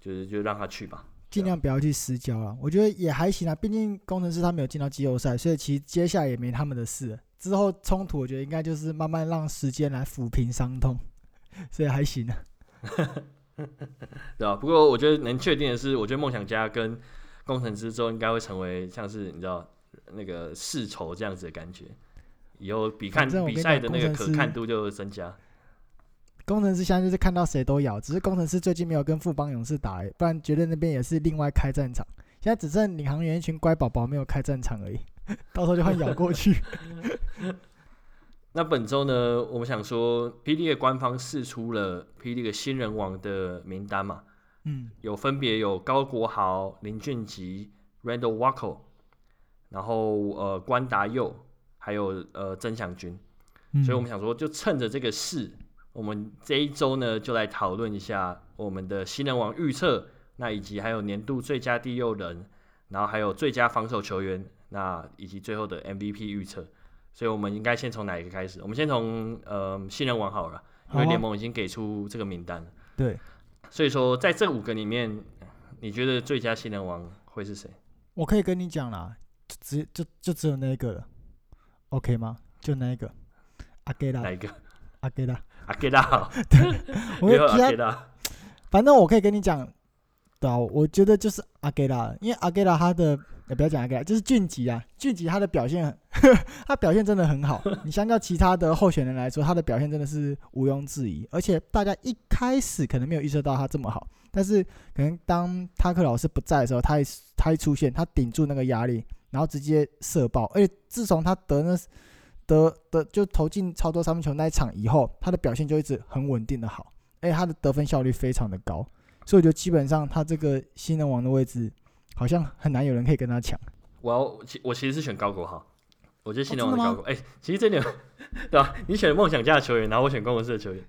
就是就让他去吧，尽量不要去私交了。我觉得也还行啊，毕竟工程师他没有进到季后赛，所以其实接下来也没他们的事。之后冲突，我觉得应该就是慢慢让时间来抚平伤痛，所以还行啊。对啊，不过我觉得能确定的是，我觉得梦想家跟工程师之后应该会成为像是你知道那个世仇这样子的感觉，以后比看比赛的那个可看度就增加。工程师现在就是看到谁都咬，只是工程师最近没有跟富邦勇士打，不然绝对那边也是另外开战场。现在只剩领航员一群乖宝宝没有开战场而已，到时候就会咬过去。那本周呢，我们想说，P. League 官方释出了 P. League 新人王的名单嘛。嗯，有分别有高国豪、林俊杰、Randall Wacko，然后呃关达佑，还有呃曾祥钧，嗯、所以我们想说，就趁着这个事，我们这一周呢就来讨论一下我们的新人王预测，那以及还有年度最佳第六人，然后还有最佳防守球员，那以及最后的 MVP 预测。所以我们应该先从哪一个开始？我们先从呃新人王好了，因为联盟已经给出这个名单了。对。所以说，在这五个里面，你觉得最佳新人王会是谁？我可以跟你讲啦，只就就只有那一个了，OK 吗？就那一个，阿盖拉。哪一个？阿盖拉。阿盖拉。对，我有阿盖拉。反正我可以跟你讲，对啊，我觉得就是阿盖拉，因为阿盖拉他的。也不要讲阿给拉，就是俊吉啊，俊吉他的表现，呵 呵他表现真的很好。你相较其他的候选人来说，他的表现真的是毋庸置疑。而且大家一开始可能没有预测到他这么好，但是可能当他克老师不在的时候，他一他一出现，他顶住那个压力，然后直接射爆。而且自从他得那得得就投进超多三分球那一场以后，他的表现就一直很稳定的好，而且他的得分效率非常的高。所以我觉得基本上他这个新人王的位置。好像很难有人可以跟他抢。我要我其实是选高国豪，我觉得新人王的高国。哎、欸，其实这点 对吧、啊？你选梦想家的球员，然后我选公文社的球员，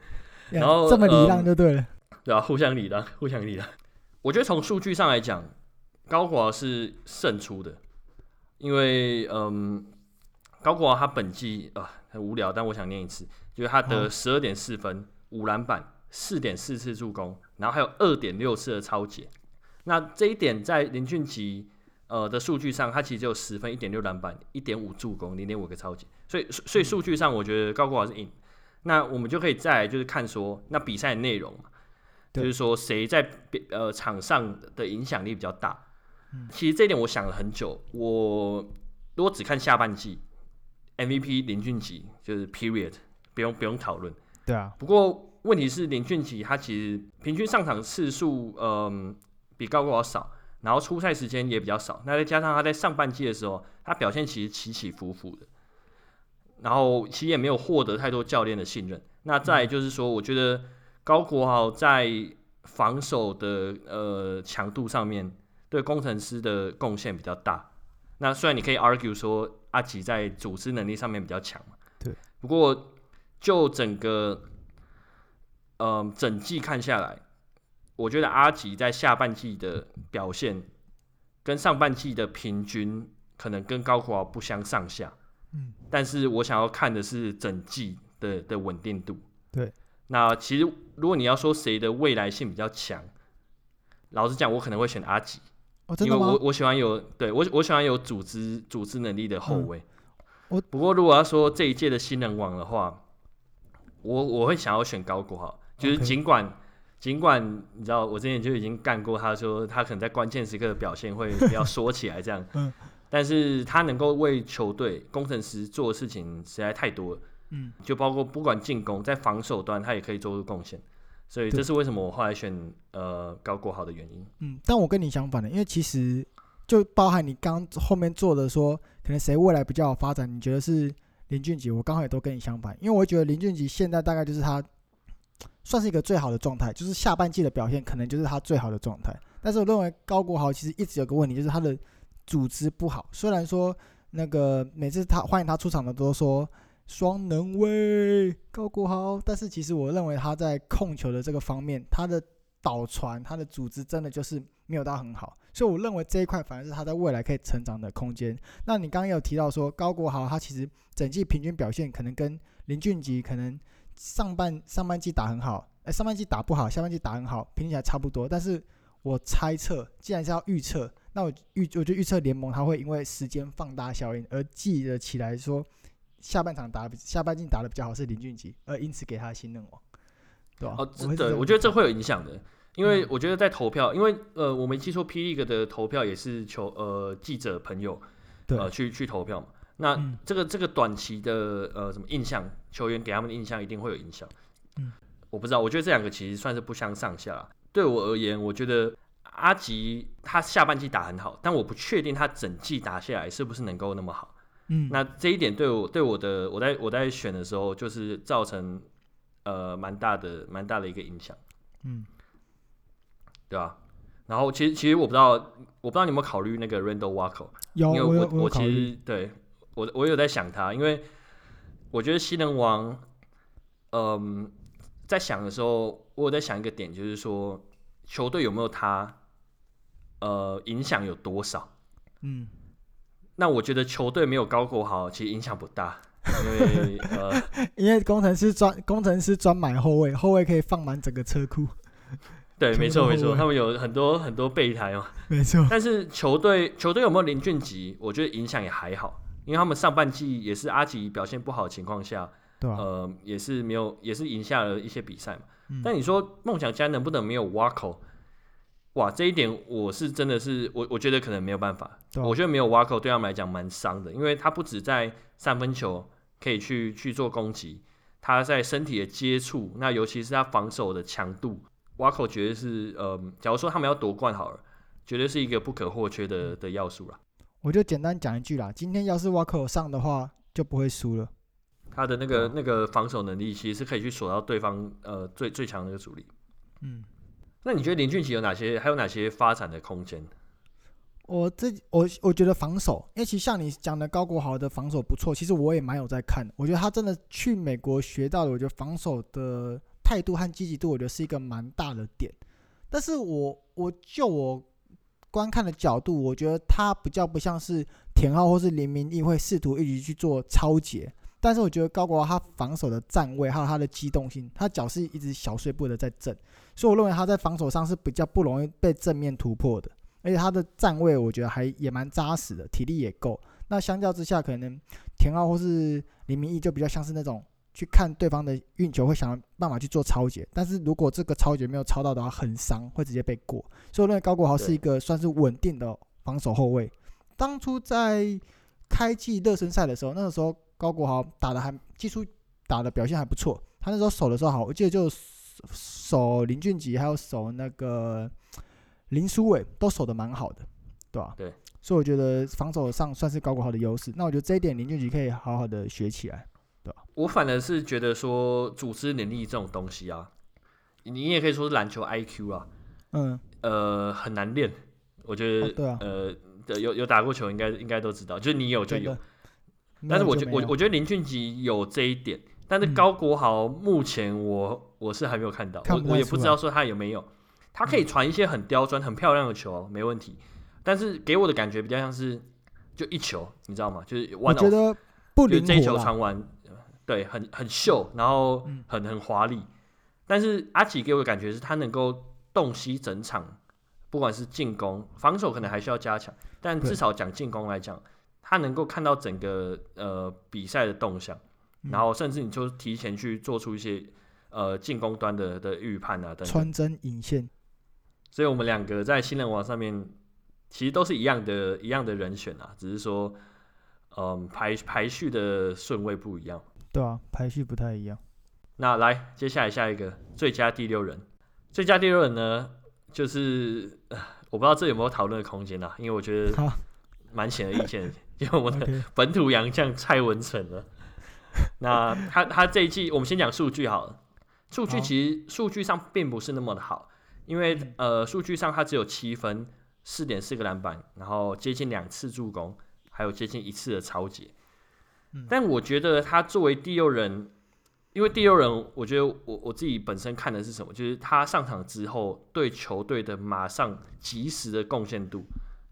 然后这么礼让就对了，对吧、啊？互相礼让，互相礼让。我觉得从数据上来讲，高国豪是胜出的，因为嗯，高国豪他本季啊很无聊，但我想念一次，就是他得十二点四分、五篮板、四点四次助攻，然后还有二点六次的抄截。那这一点在林俊杰呃的数据上，他其实只有十分、一点六篮板、一点五助攻、零点五个超级，所以所以数据上我觉得高国豪是赢。那我们就可以再来就是看说，那比赛内容，就是说谁在呃场上的影响力比较大。其实这一点我想了很久，我如果只看下半季，MVP 林俊杰就是 Period，不用不用讨论。对啊。不过问题是林俊杰他其实平均上场次数，嗯、呃，比高国豪少，然后出赛时间也比较少。那再加上他在上半季的时候，他表现其实起起伏伏的，然后其实也没有获得太多教练的信任。那再就是说，我觉得高国豪在防守的呃强度上面。对工程师的贡献比较大。那虽然你可以 argue 说阿吉在组织能力上面比较强嘛，对。不过就整个，嗯、呃，整季看下来，我觉得阿吉在下半季的表现跟上半季的平均可能跟高国豪不相上下。嗯。但是我想要看的是整季的的稳定度。对。那其实如果你要说谁的未来性比较强，老实讲，我可能会选阿吉。哦、因为我我喜欢有对我我喜欢有组织组织能力的后卫。我、嗯、不过如果要说这一届的新人王的话，我我会想要选高国豪，就是尽管尽管你知道我之前就已经干过，他说他可能在关键时刻的表现会比较说起来这样，嗯、但是他能够为球队工程师做的事情实在太多了，嗯，就包括不管进攻在防守端他也可以做出贡献。所以这是为什么我后来选呃高国豪的原因。嗯，但我跟你相反的，因为其实就包含你刚后面做的说，可能谁未来比较好发展，你觉得是林俊杰，我刚好也都跟你相反，因为我觉得林俊杰现在大概就是他算是一个最好的状态，就是下半季的表现可能就是他最好的状态。但是我认为高国豪其实一直有个问题，就是他的组织不好。虽然说那个每次他欢迎他出场的都说。双能卫高国豪，但是其实我认为他在控球的这个方面，他的导传、他的组织真的就是没有到很好，所以我认为这一块反而是他在未来可以成长的空间。那你刚刚有提到说高国豪，他其实整季平均表现可能跟林俊杰可能上半上半季打很好，哎，上半季打不好，下半季打很好，平均起来差不多。但是我猜测，既然是要预测，那我预我就预测联盟他会因为时间放大效应而记得起来说。下半场打的下半季打的比较好是林俊杰，而因此给他新任王，对吧？哦，我对，我觉得这会有影响的，因为我觉得在投票，因为呃，我没记错，P League 的投票也是求呃记者朋友呃去去投票嘛。那这个这个短期的呃什么印象，球员给他们的印象一定会有影响。嗯，我不知道，我觉得这两个其实算是不相上下。对我而言，我觉得阿吉他下半季打很好，但我不确定他整季打下来是不是能够那么好。嗯，那这一点对我对我的我在我在选的时候，就是造成呃蛮大的蛮大的一个影响，嗯，对吧？然后其实其实我不知道我不知道你有没有考虑那个 Randall Walker，有，因为我我，我其实对我我有在想他，因为我觉得西人王，嗯、呃，在想的时候，我有在想一个点，就是说球队有没有他，呃，影响有多少？嗯。那我觉得球队没有高国豪，其实影响不大，因为呃，因为工程师专工程师专买后卫，后卫可以放满整个车库。对，没错没 错，他们有很多很多备胎嘛，没错。但是球队球队有没有林俊杰？我觉得影响也还好，因为他们上半季也是阿吉表现不好的情况下，对啊、呃，也是没有，也是赢下了一些比赛嘛。嗯、但你说梦想家能不能没有瓦口？哇，这一点我是真的是我，我觉得可能没有办法。对我觉得没有瓦口对他们来讲蛮伤的，因为他不止在三分球可以去去做攻击，他在身体的接触，那尤其是他防守的强度，瓦口绝对是呃，假如说他们要夺冠好了，绝对是一个不可或缺的的要素了。我就简单讲一句啦，今天要是瓦口上的话，就不会输了。他的那个那个防守能力，其实是可以去锁到对方呃最最强的一个主力。嗯。那你觉得林俊杰有哪些，还有哪些发展的空间？我这我我觉得防守，因为其实像你讲的高国豪的防守不错，其实我也蛮有在看的。我觉得他真的去美国学到的，我觉得防守的态度和积极度，我觉得是一个蛮大的点。但是我我就我观看的角度，我觉得他比较不像是田浩或是林明义会试图一直去做抄截。但是我觉得高国豪他防守的站位还有他的机动性，他脚是一直小碎步的在震。所以我认为他在防守上是比较不容易被正面突破的，而且他的站位我觉得还也蛮扎实的，体力也够。那相较之下，可能田浩或是林明义就比较像是那种去看对方的运球，会想办法去做超解。但是如果这个超解没有超到的话，很伤，会直接被过。所以我认为高国豪是一个算是稳定的防守后卫。当初在开季热身赛的时候，那个时候高国豪打的还技术打的表现还不错。他那时候守的时候好，我记得就守林俊杰，还有守那个林书伟，都守的蛮好的，对吧、啊？对。所以我觉得防守上算是高国豪的优势。那我觉得这一点林俊杰可以好好的学起来？我反而是觉得说组织能力这种东西啊，你也可以说是篮球 IQ 啊，嗯，呃，很难练。我觉得，哦、对啊，呃，有有打过球应该应该都知道，就是你有就有。但是我觉我我觉得林俊杰有这一点，但是高国豪目前我、嗯、我是还没有看到，看我我也不知道说他有没有，他可以传一些很刁钻、很漂亮的球，没问题。但是给我的感觉比较像是就一球，你知道吗？就是我觉得不灵活，这一球传完，对，很很秀，然后很很华丽。但是阿奇给我的感觉是他能够洞悉整场，不管是进攻、防守，可能还需要加强。但至少讲进攻来讲，他能够看到整个呃比赛的动向，然后甚至你就提前去做出一些呃进攻端的的预判啊等等，穿针引线。所以我们两个在新人王上面。其实都是一样的，一样的人选啊，只是说，嗯，排排序的顺位不一样。对啊，排序不太一样。那来，接下来下一个最佳第六人，最佳第六人呢，就是我不知道这有没有讨论的空间啊，因为我觉得蛮显而易见的，因为我们的本土洋将蔡文成了。那他他这一季，我们先讲数据好了，数据其实数据上并不是那么的好，因为呃，数据上他只有七分。四点四个篮板，然后接近两次助攻，还有接近一次的超截。嗯、但我觉得他作为第六人，因为第六人，我觉得我我自己本身看的是什么？就是他上场之后对球队的马上及时的贡献度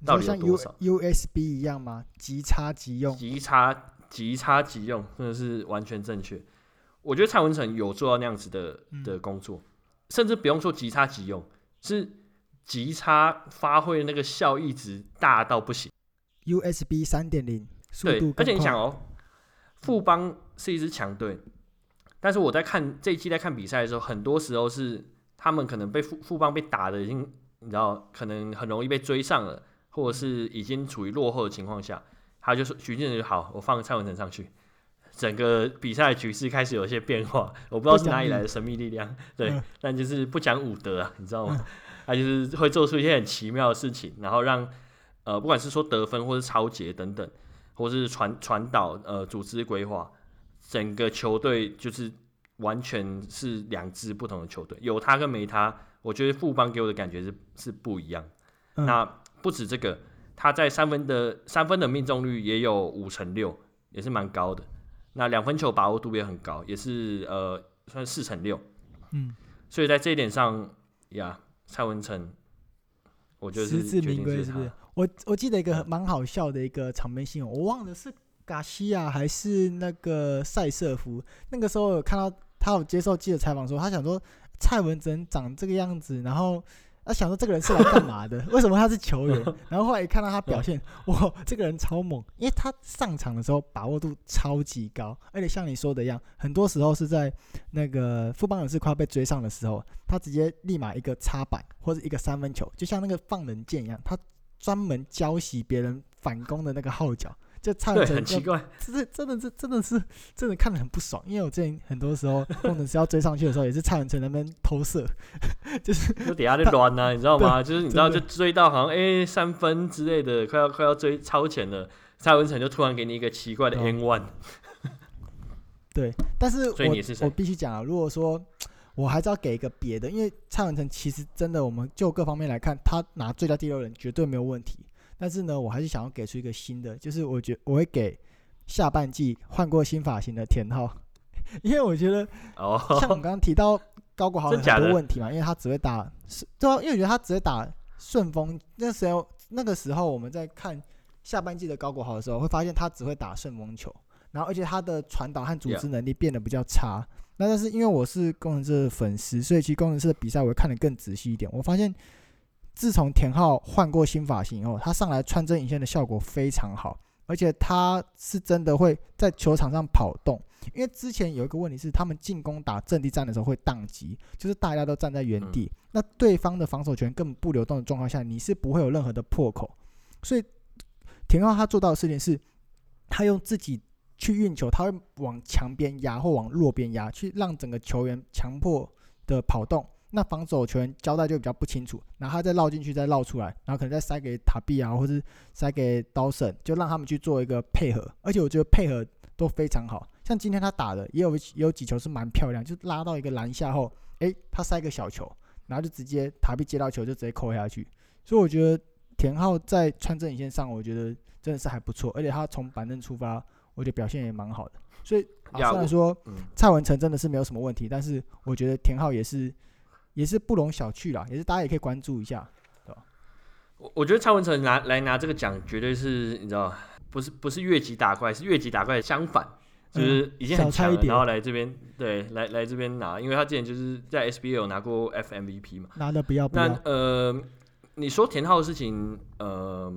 到底有多少？U USB 一样吗？即插即用，即插即插即用，真的是完全正确。我觉得蔡文成有做到那样子的的工作，嗯、甚至不用说即插即用，是。即插发挥的那个效益值大到不行，USB 三点零速度，而且你想哦，富邦是一支强队，但是我在看这一期在看比赛的时候，很多时候是他们可能被富富邦被打的已经，你知道，可能很容易被追上了，或者是已经处于落后的情况下，他就说徐静就好，我放蔡文成上去，整个比赛局势开始有一些变化，我不知道是哪里来的神秘力量，对，嗯、但就是不讲武德啊，你知道吗？嗯 他就是会做出一些很奇妙的事情，然后让呃，不管是说得分，或是超节等等，或是传传导，呃，组织规划，整个球队就是完全是两支不同的球队。有他跟没他，我觉得富邦给我的感觉是是不一样。嗯、那不止这个，他在三分的三分的命中率也有五成六，也是蛮高的。那两分球把握度也很高，也是呃算四成六。嗯，所以在这一点上呀。蔡文诚，我觉得是实至名归，是不是？我我记得一个蛮好笑的一个场面新闻，我忘了是卡西亚还是那个塞瑟夫。那个时候有看到他有接受记者采访说，他想说蔡文诚长这个样子，然后。他想说这个人是来干嘛的？为什么他是球员？然后后来一看到他表现，哇，这个人超猛！因为他上场的时候把握度超级高，而且像你说的一样，很多时候是在那个富邦勇士快要被追上的时候，他直接立马一个插板或者一个三分球，就像那个放冷箭一样，他专门教习别人反攻的那个号角。就唱着很奇怪，这真的是真的是真的看得很不爽，因为我之前很多时候工程师要追上去的时候，也是蔡文成那边偷射，就是就底下就乱呐，你知道吗？就是你知道就追到好像哎、欸、三分之类的，快要快要追超前了，蔡文成就突然给你一个奇怪的 N one。对，但是我我必须讲啊，如果说我还是要给一个别的，因为蔡文成其实真的，我们就各方面来看，他拿最佳第六人绝对没有问题。但是呢，我还是想要给出一个新的，就是我觉我会给下半季换过新发型的田浩，因为我觉得，像我刚刚提到高国豪很多问题嘛，因为他只会打是，对啊，因为我觉得他只会打顺风。那时候那个时候我们在看下半季的高国豪的时候，会发现他只会打顺风球，然后而且他的传导和组织能力变得比较差。那但是因为我是工程师的粉丝，所以其实工程师的比赛我会看得更仔细一点。我发现自从田浩换过新发型以后，他上来穿针引线的效果非常好，而且他是真的会在球场上跑动。因为之前有一个问题是，他们进攻打阵地战的时候会宕机，就是大家都站在原地，嗯、那对方的防守权根本不流动的状况下，你是不会有任何的破口。所以田浩他做到的事情是，他用自己去运球，他会往墙边压或往弱边压，去让整个球员强迫的跑动。那防守球员交代就比较不清楚，然后他再绕进去，再绕出来，然后可能再塞给塔比啊，或是塞给刀神，就让他们去做一个配合。而且我觉得配合都非常好。像今天他打的也有也有几球是蛮漂亮，就拉到一个篮下后，诶，他塞个小球，然后就直接塔比接到球就直接扣下去。所以我觉得田浩在穿针引线上，我觉得真的是还不错，而且他从板凳出发，我觉得表现也蛮好的。所以、啊、虽然说、嗯、蔡文成真的是没有什么问题，但是我觉得田浩也是也是不容小觑啦，也是大家也可以关注一下，对吧？我我觉得蔡文成拿来拿这个奖，绝对是你知道，不是不是越级打怪，是越级打怪的相反。就是已经很强了，然后来这边，对，来来这边拿，因为他之前就是在 SBL 有拿过 FMVP 嘛。拿的不要不要。那呃，你说田浩的事情，呃，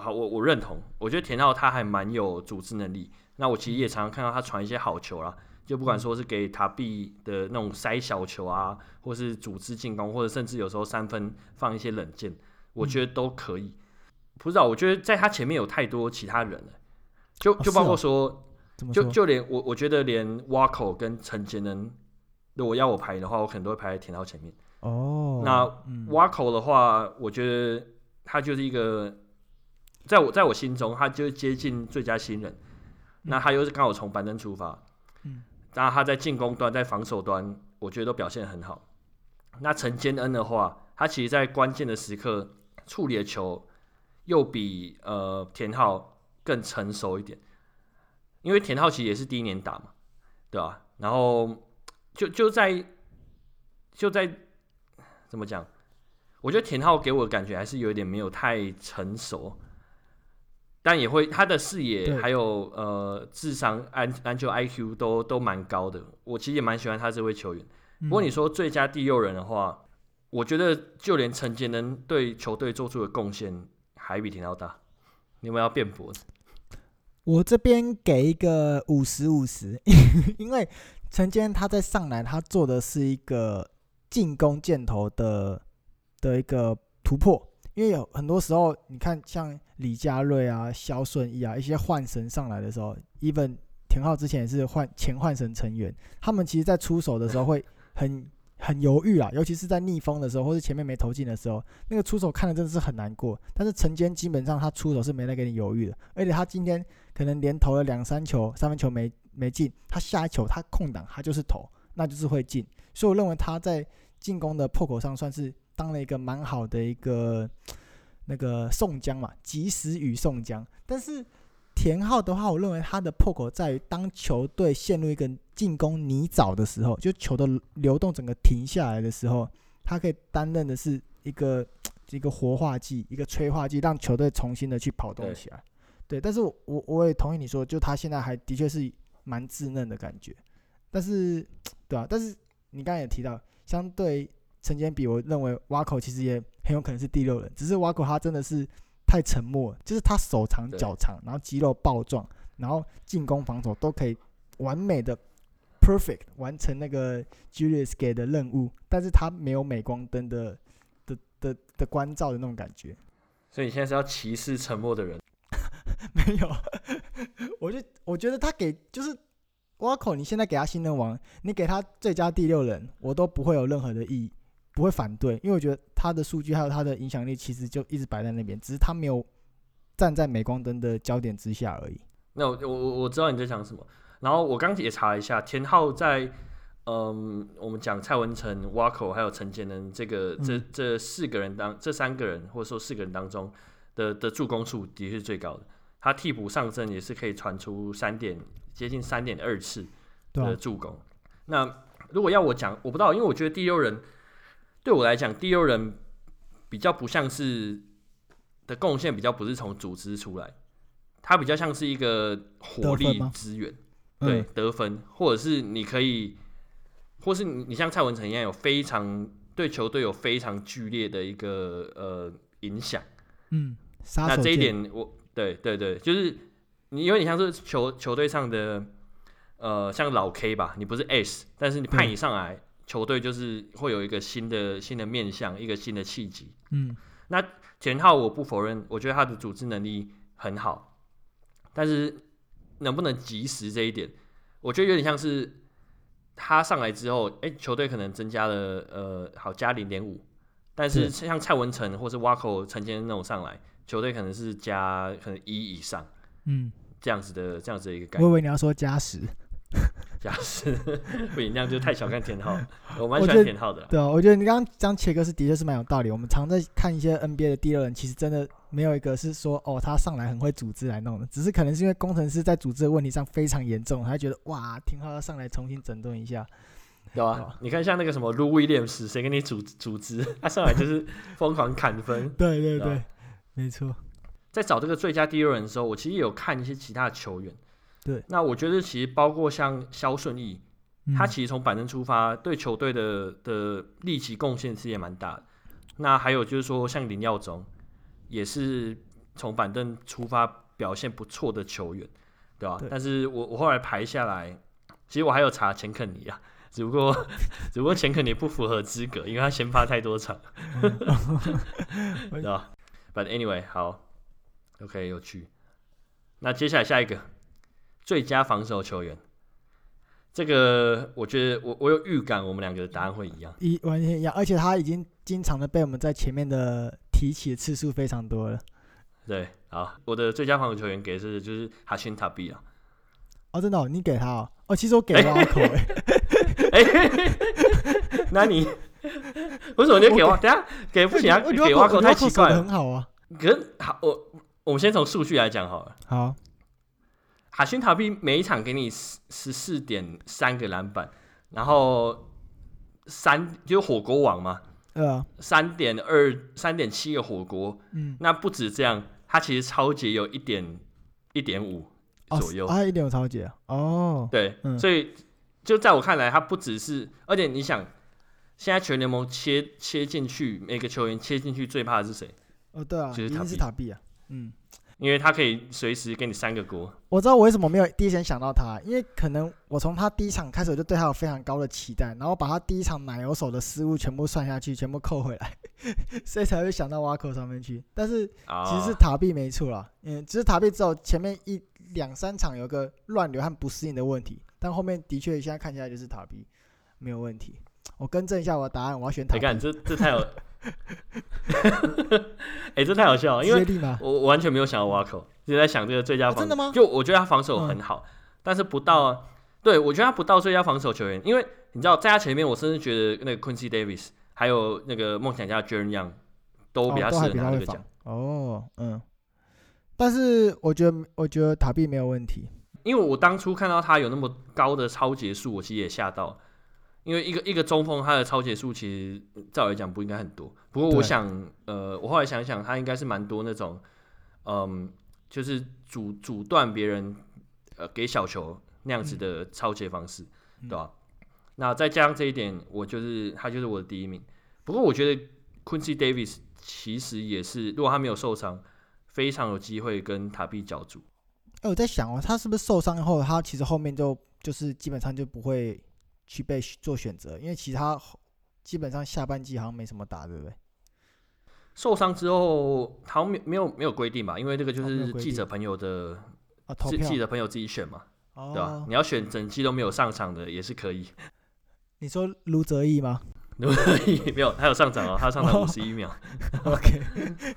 好，我我认同，我觉得田浩他还蛮有组织能力。那我其实也常常看到他传一些好球啦，就不管说是给塔比的那种塞小球啊，或是组织进攻，或者甚至有时候三分放一些冷箭，我觉得都可以。不知道，我觉得在他前面有太多其他人了，就就包括说。就就连我，我觉得连挖口跟陈杰能，如果要我排的话，我可能都会排在田浩前面。哦，那挖口的话，我觉得他就是一个，在我在我心中，他就是接近最佳新人。那他又是刚好从板凳出发，嗯，那他在进攻端、在防守端，我觉得都表现很好。那陈坚恩的话，他其实，在关键的时刻处理的球，又比呃田浩更成熟一点。因为田浩其实也是第一年打嘛，对吧、啊？然后就就在就在怎么讲？我觉得田浩给我的感觉还是有点没有太成熟，但也会他的视野还有呃智商、篮篮球 IQ 都都蛮高的。我其实也蛮喜欢他这位球员。不过你说最佳第六人的话，我觉得就连陈杰能对球队做出的贡献还比田浩大。你有没有要辩驳？我这边给一个五十五十，因为陈坚他在上来，他做的是一个进攻箭头的的一个突破。因为有很多时候，你看像李佳瑞啊、肖顺义啊一些换神上来的时候，even 田浩之前也是换前换神成员，他们其实在出手的时候会很。很犹豫啊，尤其是在逆风的时候，或是前面没投进的时候，那个出手看的真的是很难过。但是陈坚基本上他出手是没在给你犹豫的，而且他今天可能连投了两三球，三分球没没进，他下一球他空档他就是投，那就是会进。所以我认为他在进攻的破口上算是当了一个蛮好的一个 那个宋江嘛，及时雨宋江。但是田浩的话，我认为他的破口在于当球队陷入一个进攻泥沼的时候，就球的流动整个停下来的时候，他可以担任的是一个 一个活化剂，一个催化剂，让球队重新的去跑动起来。对，对，但是我我我也同意你说，就他现在还的确是蛮稚嫩的感觉。但是，对啊，但是你刚才也提到，相对陈坚比，我认为挖口其实也很有可能是第六人，只是挖口他真的是太沉默了，就是他手长脚长，然后肌肉暴壮，然后进攻防守都可以完美的。Perfect 完成那个 Julius 给的任务，但是他没有镁光灯的的的的关照的那种感觉。所以你现在是要歧视沉默的人？没有，我就我觉得他给就是挖口，你现在给他新人王，你给他最佳第六人，我都不会有任何的意义，不会反对，因为我觉得他的数据还有他的影响力其实就一直摆在那边，只是他没有站在镁光灯的焦点之下而已。那我我我知道你在讲什么。然后我刚也查了一下，田浩在嗯，我们讲蔡文成、挖口还有陈建能这个这这四个人当这三个人或者说四个人当中的的助攻数的确是最高的。他替补上阵也是可以传出三点接近三点二次的助攻。啊、那如果要我讲，我不知道，因为我觉得第六人对我来讲，第六人比较不像是的贡献，比较不是从组织出来，他比较像是一个火力资源。对，得分，或者是你可以或是你你像蔡文成一样，有非常对球队有非常剧烈的一个呃影响。嗯，那这一点我对对对，就是你因为你像是球球队上的呃像老 K 吧，你不是 S，但是你派你上来，嗯、球队就是会有一个新的新的面向，一个新的契机。嗯，那简浩我不否认，我觉得他的组织能力很好，但是能不能及时这一点，我觉得有点像是。他上来之后，哎、欸，球队可能增加了，呃，好加零点五，但是像蔡文成或是挖口陈坚那种上来，球队可能是加可能一以上，嗯，这样子的这样子的一个概念。我以为你要说加十。假是不一样，就太小看田浩。我蛮喜欢田浩的。对啊，我觉得你刚刚讲切哥是的确是蛮有道理。我们常在看一些 NBA 的第二人，其实真的没有一个是说哦，他上来很会组织来弄的，只是可能是因为工程师在组织的问题上非常严重，他觉得哇，田浩要上来重新整顿一下。有啊，吧你看像那个什么 Lou Williams，谁给你组组织？他上来就是疯狂砍分。对 对对，吧没错。在找这个最佳第二人的时候，我其实有看一些其他的球员。对，那我觉得其实包括像肖顺议，嗯、他其实从板凳出发，对球队的的力气贡献其实也蛮大的。那还有就是说，像林耀宗，也是从板凳出发表现不错的球员，对吧？对，但是我我后来排下来，其实我还有查钱肯尼啊，只不过只不过钱肯尼不符合资格，因为他先发太多场，对吧？But anyway，好，OK，有趣。那接下来下一个。最佳防守球员，这个我觉得我我有预感，我们两个的答案会一样，一完全一样，而且他已经经常的被我们在前面的提起的次数非常多了。对，好，我的最佳防守球员给的是就是哈辛塔比啊。哦，真的、哦，你给他哦？哦，其实我给瓦口哎。哎，那你为什么你就给我？等下给不行啊，给瓦口太奇怪了。很好啊，可是好，我我们先从数据来讲好了。好。哈辛塔比每一场给你十十四点三个篮板，然后三就是火锅王嘛，对啊，三点二三点七个火锅，嗯，那不止这样，他其实超级有一点一点五左右，啊，一点五超级啊，哦，对，嗯、所以就在我看来，他不只是，而且你想，现在全联盟切切进去，每个球员切进去最怕的是谁？哦，对啊，就是塔比，塔比啊，嗯。因为他可以随时给你三个锅。我知道我为什么没有第一时间想到他，因为可能我从他第一场开始我就对他有非常高的期待，然后把他第一场奶油手的失误全部算下去，全部扣回来，所以才会想到挖口上面去。但是其实是塔比没错啦，嗯，只是塔比只有前面一两三场有个乱流和不适应的问题，但后面的确现在看起来就是塔比没有问题。我更正一下我的答案，我要选塔比。你看这这太有。哎、欸，这太好笑了，因为我我完全没有想到瓦口，一直在想这个最佳防守。哦、真的吗？就我觉得他防守很好，嗯、但是不到，对我觉得他不到最佳防守球员，因为你知道，在他前面，我甚至觉得那个 Quincy Davis 还有那个梦想家 Jaren Young 都比较适合拿这个奖。哦，嗯。但是我觉得，我觉得塔比没有问题，因为我当初看到他有那么高的抄截数，我其实也吓到。因为一个一个中锋，他的超节数其实照来讲不应该很多。不过我想，呃，我后来想想，他应该是蛮多那种，嗯，就是阻阻断别人呃给小球那样子的超节方式，嗯、对吧？那再加上这一点，我就是他就是我的第一名。不过我觉得 Quincy Davis 其实也是，如果他没有受伤，非常有机会跟塔比角逐。哎、欸，我在想哦，他是不是受伤后，他其实后面就就是基本上就不会。去被做选择，因为其他基本上下半季好像没什么打，对不对？受伤之后好像没没有没有规定吧？因为这个就是记者朋友的，啊、记者朋友自己选嘛，哦、对吧？你要选整季都没有上场的也是可以。你说卢泽义吗？卢泽义没有，他有上场哦，他上场五十一秒。哦、OK，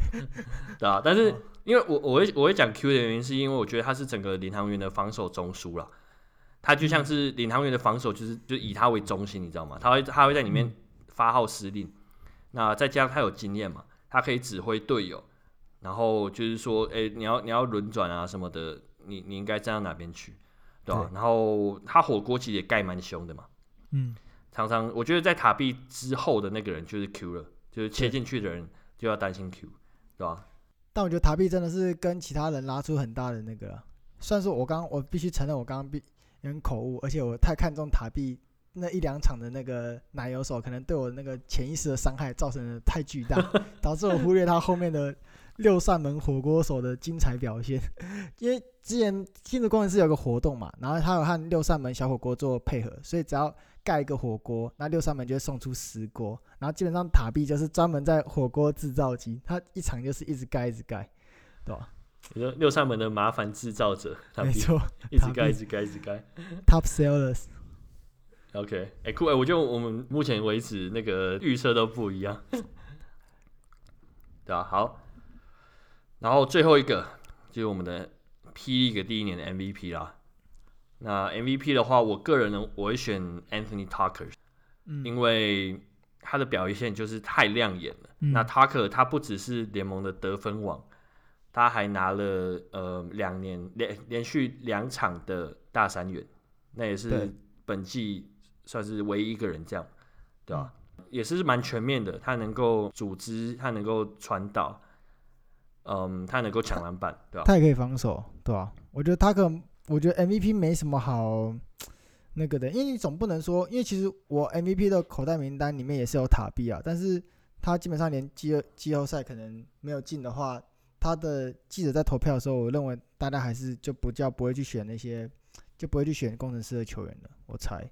对啊，但是因为我我会我会讲 Q 的原因，是因为我觉得他是整个领航员的防守中枢了。他就像是领航员的防守，就是就以他为中心，你知道吗？他会他会在里面发号施令。那再加上他有经验嘛，他可以指挥队友，然后就是说，哎、欸，你要你要轮转啊什么的，你你应该站到哪边去，对吧？对，然后他火锅其实也盖蛮凶的嘛，嗯，常常我觉得在塔壁之后的那个人就是 Q 了，就是切进去的人就要担心 Q，对吧？但我觉得塔壁真的是跟其他人拉出很大的那个，算是我刚我必须承认，我刚刚必。有点口误，而且我太看重塔壁那一两场的那个奶油手，可能对我那个潜意识的伤害造成的太巨大，导致我忽略他后面的六扇门火锅手的精彩表现。因为之前新竹工程师有个活动嘛，然后他有和六扇门小火锅做配合，所以只要盖一个火锅，那六扇门就会送出十锅，然后基本上塔壁就是专门在火锅制造机，他一场就是一直盖一直盖，对吧？你说六扇门的麻烦制造者，没错，一直盖一直盖一直盖，Top sellers。OK，哎、欸，酷哎，我觉得我们目前为止那个预测都不一样，对啊，好，然后最后一个就是我们的 P League 第一年的 MVP 啦。那 MVP 的话，我个人呢，我会选 Anthony Tucker，、嗯、因为他的表现就是太亮眼了。嗯、那 Tucker 他不只是联盟的得分王，他还拿了呃两年连连续两场的大三元，那也是本季。算是唯一一个人这样，对吧、啊？嗯、也是蛮全面的，他能够组织，他能够传导，嗯，他能够抢篮板，对吧、啊？他也可以防守，对吧、啊？我觉得他可，我觉得 MVP 没什么好那个的，因为你总不能说，因为其实我 MVP 的口袋名单里面也是有塔比啊，但是他基本上连季季后赛可能没有进的话，他的记者在投票的时候，我认为大家还是就不叫不会去选那些，就不会去选工程师的球员了，我猜。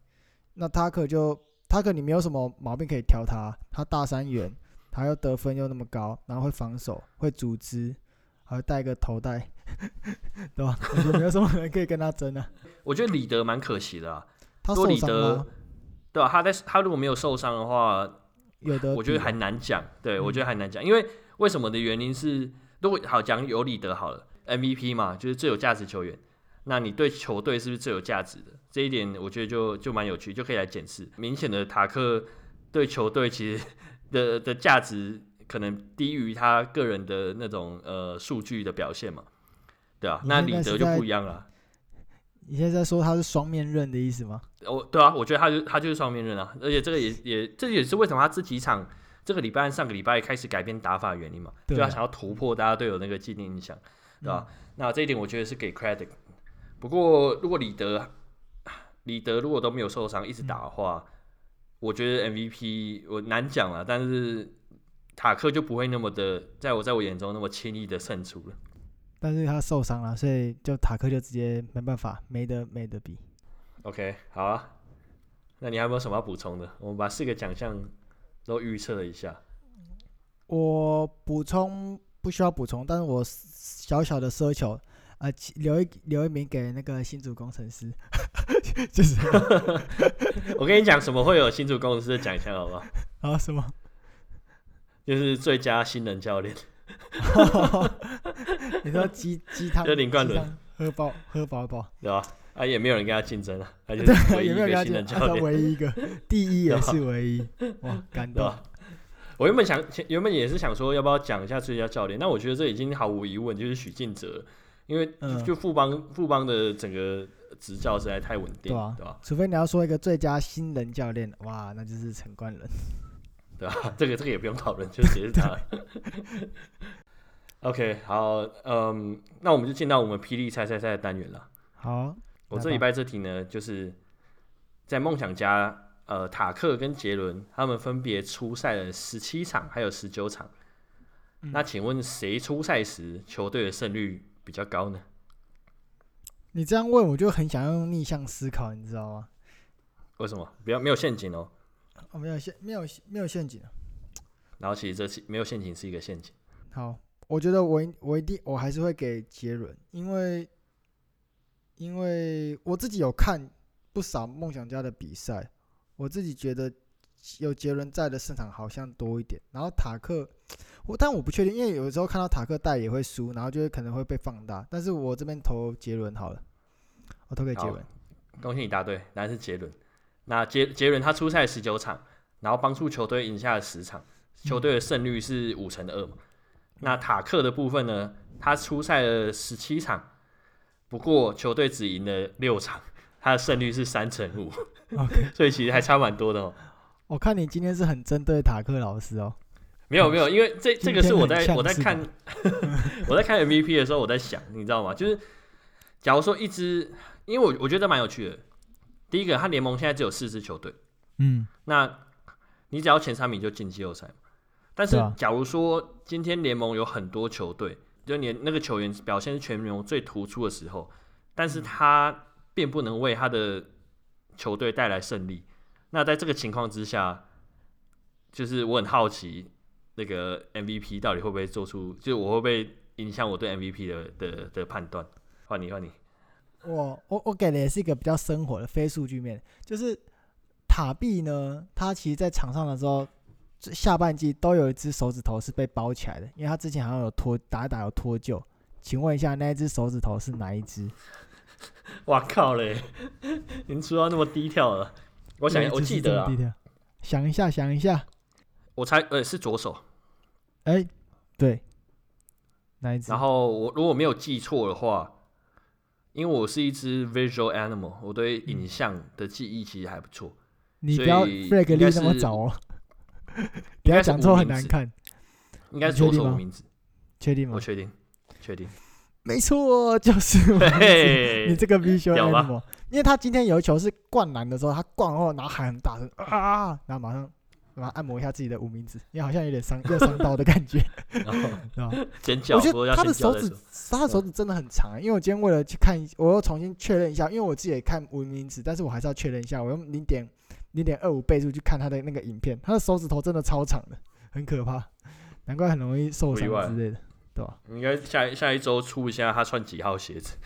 那他可就他可你没有什么毛病可以挑他，他大三元，他又得分又那么高，然后会防守，会组织，还会带个头带，对吧？我觉得没有什么人可以跟他争啊。我觉得李德蛮可惜的啊，他受伤了，对吧？他在他如果没有受伤的话，有的我觉得还难讲。对，我觉得还难讲，因为为什么的原因是，如果好讲有李德好了，MVP 嘛，就是最有价值球员。那你对球队是不是最有价值的？这一点我觉得就就蛮有趣，就可以来检视。明显的塔克对球队其实的的价值可能低于他个人的那种呃数据的表现嘛，对啊，那李德就不一样了。你现在在说他是双面刃的意思吗？哦，对啊，我觉得他就他就是双面刃啊，而且这个也也这也是为什么他这几场这个礼拜上个礼拜开始改变打法的原因嘛，就他想要突破大家队友那个既定印象，对吧？嗯、那这一点我觉得是给 credit。不过，如果李德，李德如果都没有受伤，一直打的话，嗯、我觉得 MVP 我难讲了。但是塔克就不会那么的，在我在我眼中那么轻易的胜出了。但是他受伤了，所以就塔克就直接没办法，没得没得比。OK，好啊。那你还有没有什么要补充的？我们把四个奖项都预测了一下。我补充不需要补充，但是我小小的奢求。啊，留一留一名给那个新竹工程师，就是 我跟你讲，什么会有新竹工程师的奖项，好不好？啊，什么？就是最佳新人教练。你说鸡鸡汤？就林冠伦喝饱喝饱饱，对吧？啊，也没有人跟他竞争啊，他就 是唯一一个新人教练，他唯一一个，第一也是唯一。哇，感动。我原本想，原本也是想说，要不要讲一下最佳教练？那我觉得这已经毫无疑问就是许晋哲。因为就富邦富邦的整个执教实在太稳定，对吧？除非你要说一个最佳新人教练，哇，那就是陈冠伦，对吧？这个这个也不用讨论，就直接是他。OK，好，嗯，那我们就进到我们霹雳猜猜猜的单元了。好，我这礼拜这题呢，就是在梦想家，呃，塔克跟杰伦他们分别出赛了十七场，还有十九场。嗯、那请问谁出赛时球队的胜率比较高呢？你这样问，我就很想要用逆向思考，你知道吗？为什么？不要没有陷阱哦。哦，没有陷，没有没有陷阱。然后其实这是没有陷阱是一个陷阱。好，我觉得我我一定我还是会给杰伦，因为因为我自己有看不少梦想家的比赛，我自己觉得有杰伦在的胜场好像多一点。然后塔克。我但我不确定，因为有时候看到塔克带也会输，然后就会可能会被放大。但是我这边投杰伦好了，我投给杰伦。恭喜你答对，答案是杰伦。那杰杰伦他出赛十九场，然后帮助球队赢下了十场，球队的胜率是五成二嘛。嗯、那塔克的部分呢，他出赛了十七场，不过球队只赢了六场，他的胜率是三成五。所以其实还差蛮多的哦。我看你今天是很针对塔克老师哦。没有没有，因为这这个是我在 我在看我在看 MVP 的时候，我在想，你知道吗？就是假如说一支，因为我我觉得蛮有趣的，第一个，他联盟现在只有四支球队，嗯，那你只要前三名就进季后赛。但是，假如说今天联盟有很多球队，就你那个球员表现是全联盟最突出的时候，但是他并不能为他的球队带来胜利。那在这个情况之下，就是我很好奇，那个 MVP 到底会不会做出，就我会不会影响我对 MVP 的的的判断？换你，换你。我我我给的也是一个比较生活的非数据面，就是塔碧呢，他其实在场上的时候，下半季都有一只手指头是被包起来的，因为他之前好像有脱打一打有脱臼。请问一下，那一只手指头是哪一只？哇靠嘞！您说到那么低调了，我想我记得啊，想一下想一下，我猜呃是左手，哎、欸、对，哪一只？然后我如果没有记错的话。因为我是一只 visual animal，我对影像的记忆其实还不错。你不要 flag 立那么早哦，不要讲错很难看。应该是左手无名指，确定吗？我确定，确定。没错，就是你这个 visual animal。因为他今天有一球是灌篮的时候，他灌后然后喊很大声啊，然后马上。然后按摩一下自己的无名指，因为好像有点伤，又伤到的感觉。然后尖叫，我觉得他的手指，他的手指真的很长。因为我今天为了去看，我又重新确认一下，因为我自己也看无名指，但是我还是要确认一下。我用零点零点二五倍速去看他的那个影片，他的手指头真的超长的，很可怕，难怪很容易受伤之类的，对吧？应该下下一周出一下他穿几号鞋子，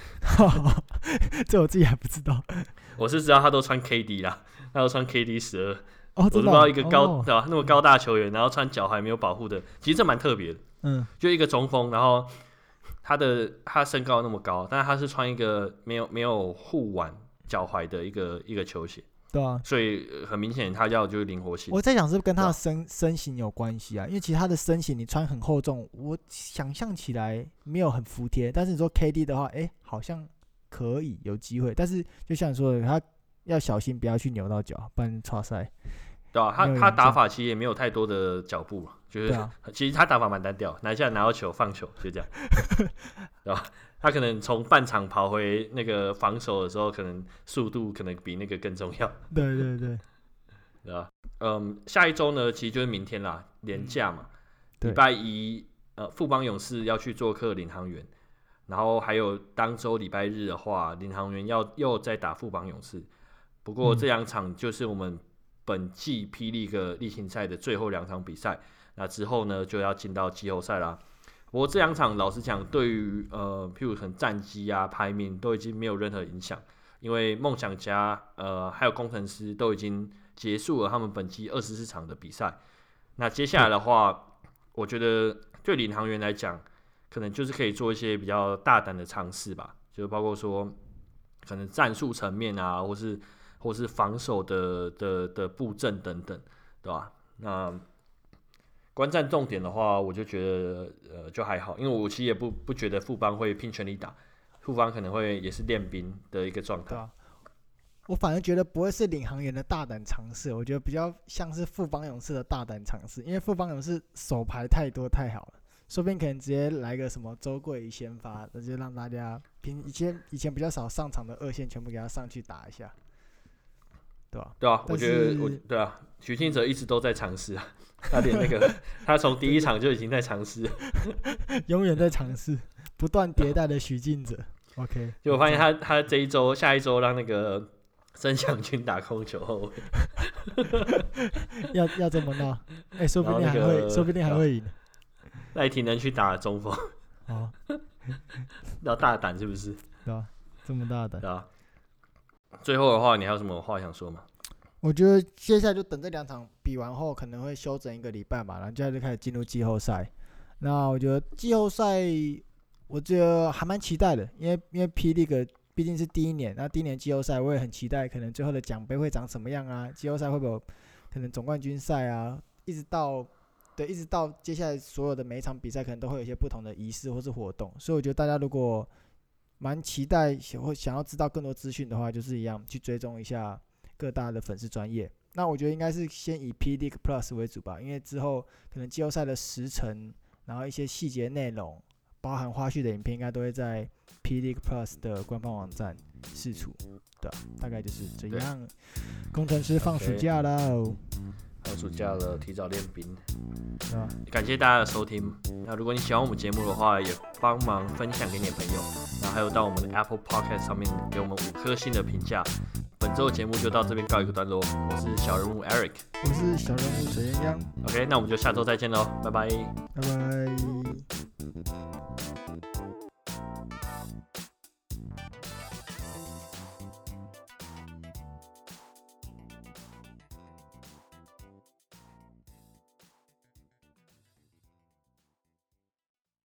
这我自己还不知道。我是知道他都穿 KD 啦，他都穿 KD 十二。哦、我都不知道一个高对吧、哦、那么高大球员，然后穿脚踝没有保护的，其实这蛮特别的。嗯，就一个中锋，然后他的他身高那么高，但是他是穿一个没有没有护腕脚踝的一个一个球鞋。对啊，所以很明显他要就是灵活性。我在想是不是跟他的身、啊、身形有关系啊？因为其实他的身形你穿很厚重，我想象起来没有很服帖。但是你说 KD 的话，哎、欸，好像可以有机会。但是就像你说的，他要小心不要去扭到脚，不然差赛。对啊，他他打法其实也没有太多的脚步，就是、啊、其实他打法蛮单调，拿下拿到球放球就这样，对吧？他可能从半场跑回那个防守的时候，可能速度可能比那个更重要。对 对对，对吧？嗯，下一周呢，其实就是明天啦，连假嘛，礼拜一呃，富邦勇士要去做客领航员，然后还有当周礼拜日的话，领航员要又再打富邦勇士，不过这两场就是我们。本季 P. League 例行赛的最后两场比赛，那之后呢就要进到季后赛啦。不过这两场老实讲，对于呃，譬如很战绩啊、排名都已经没有任何影响，因为梦想家呃还有工程师都已经结束了他们本季二十四场的比赛。那接下来的话，我觉得对领航员来讲，可能就是可以做一些比较大胆的尝试吧，就包括说可能战术层面啊，或是。或是防守的的的布阵等等，对吧？那观战重点的话，我就觉得呃就还好，因为我其实也不不觉得富邦会拼全力打，富邦可能会也是练兵的一个状态。我反而觉得不会是领航员的大胆尝试，我觉得比较像是富邦勇士的大胆尝试，因为富邦勇士手牌太多太好了，说不定可能直接来个什么周桂先发，那就让大家平以前以前比较少上场的二线全部给他上去打一下。对吧？对啊，我觉得我对啊，许晋哲一直都在尝试啊，他连那个 他从第一场就已经在尝试，永远在尝试，不断迭代的许晋哲。OK，就我发现他他这一周下一周让那个曾祥军打控球后卫，要要这么闹？哎、欸，说不定还会，那个、说不定还会赢。赖廷能去打中锋，哦，要大胆是不是？对啊，这么大胆，对啊。最后的话，你还有什么话想说吗？我觉得接下来就等这两场比完后，可能会休整一个礼拜吧，然后接下来就开始进入季后赛。那我觉得季后赛，我觉得还蛮期待的，因为因为 P. League 毕竟是第一年，那第一年季后赛我也很期待，可能最后的奖杯会长什么样啊？季后赛会不会可能总冠军赛啊？一直到对，一直到接下来所有的每一场比赛，可能都会有一些不同的仪式或是活动。所以我觉得大家如果蛮期待，或想要知道更多资讯的话，就是一样去追踪一下各大的粉丝专业。那我觉得应该是先以 P League Plus 为主吧，因为之后可能季后赛的时程，然后一些细节内容，包含花絮的影片，应该都会在 P League Plus 的官方网站释出。对，大概就是这样。工程师放暑假了。放暑假了，提早练兵。啊，感谢大家的收听。那如果你喜欢我们节目的话，也帮忙分享给你的朋友。然后还有到我们的 Apple Podcast 上面给我们五颗星的评价。本周的节目就到这边告一个段落。我是小人物 Eric，我是小人物水鸳鸯。OK，那我们就下周再见喽，拜拜，拜拜。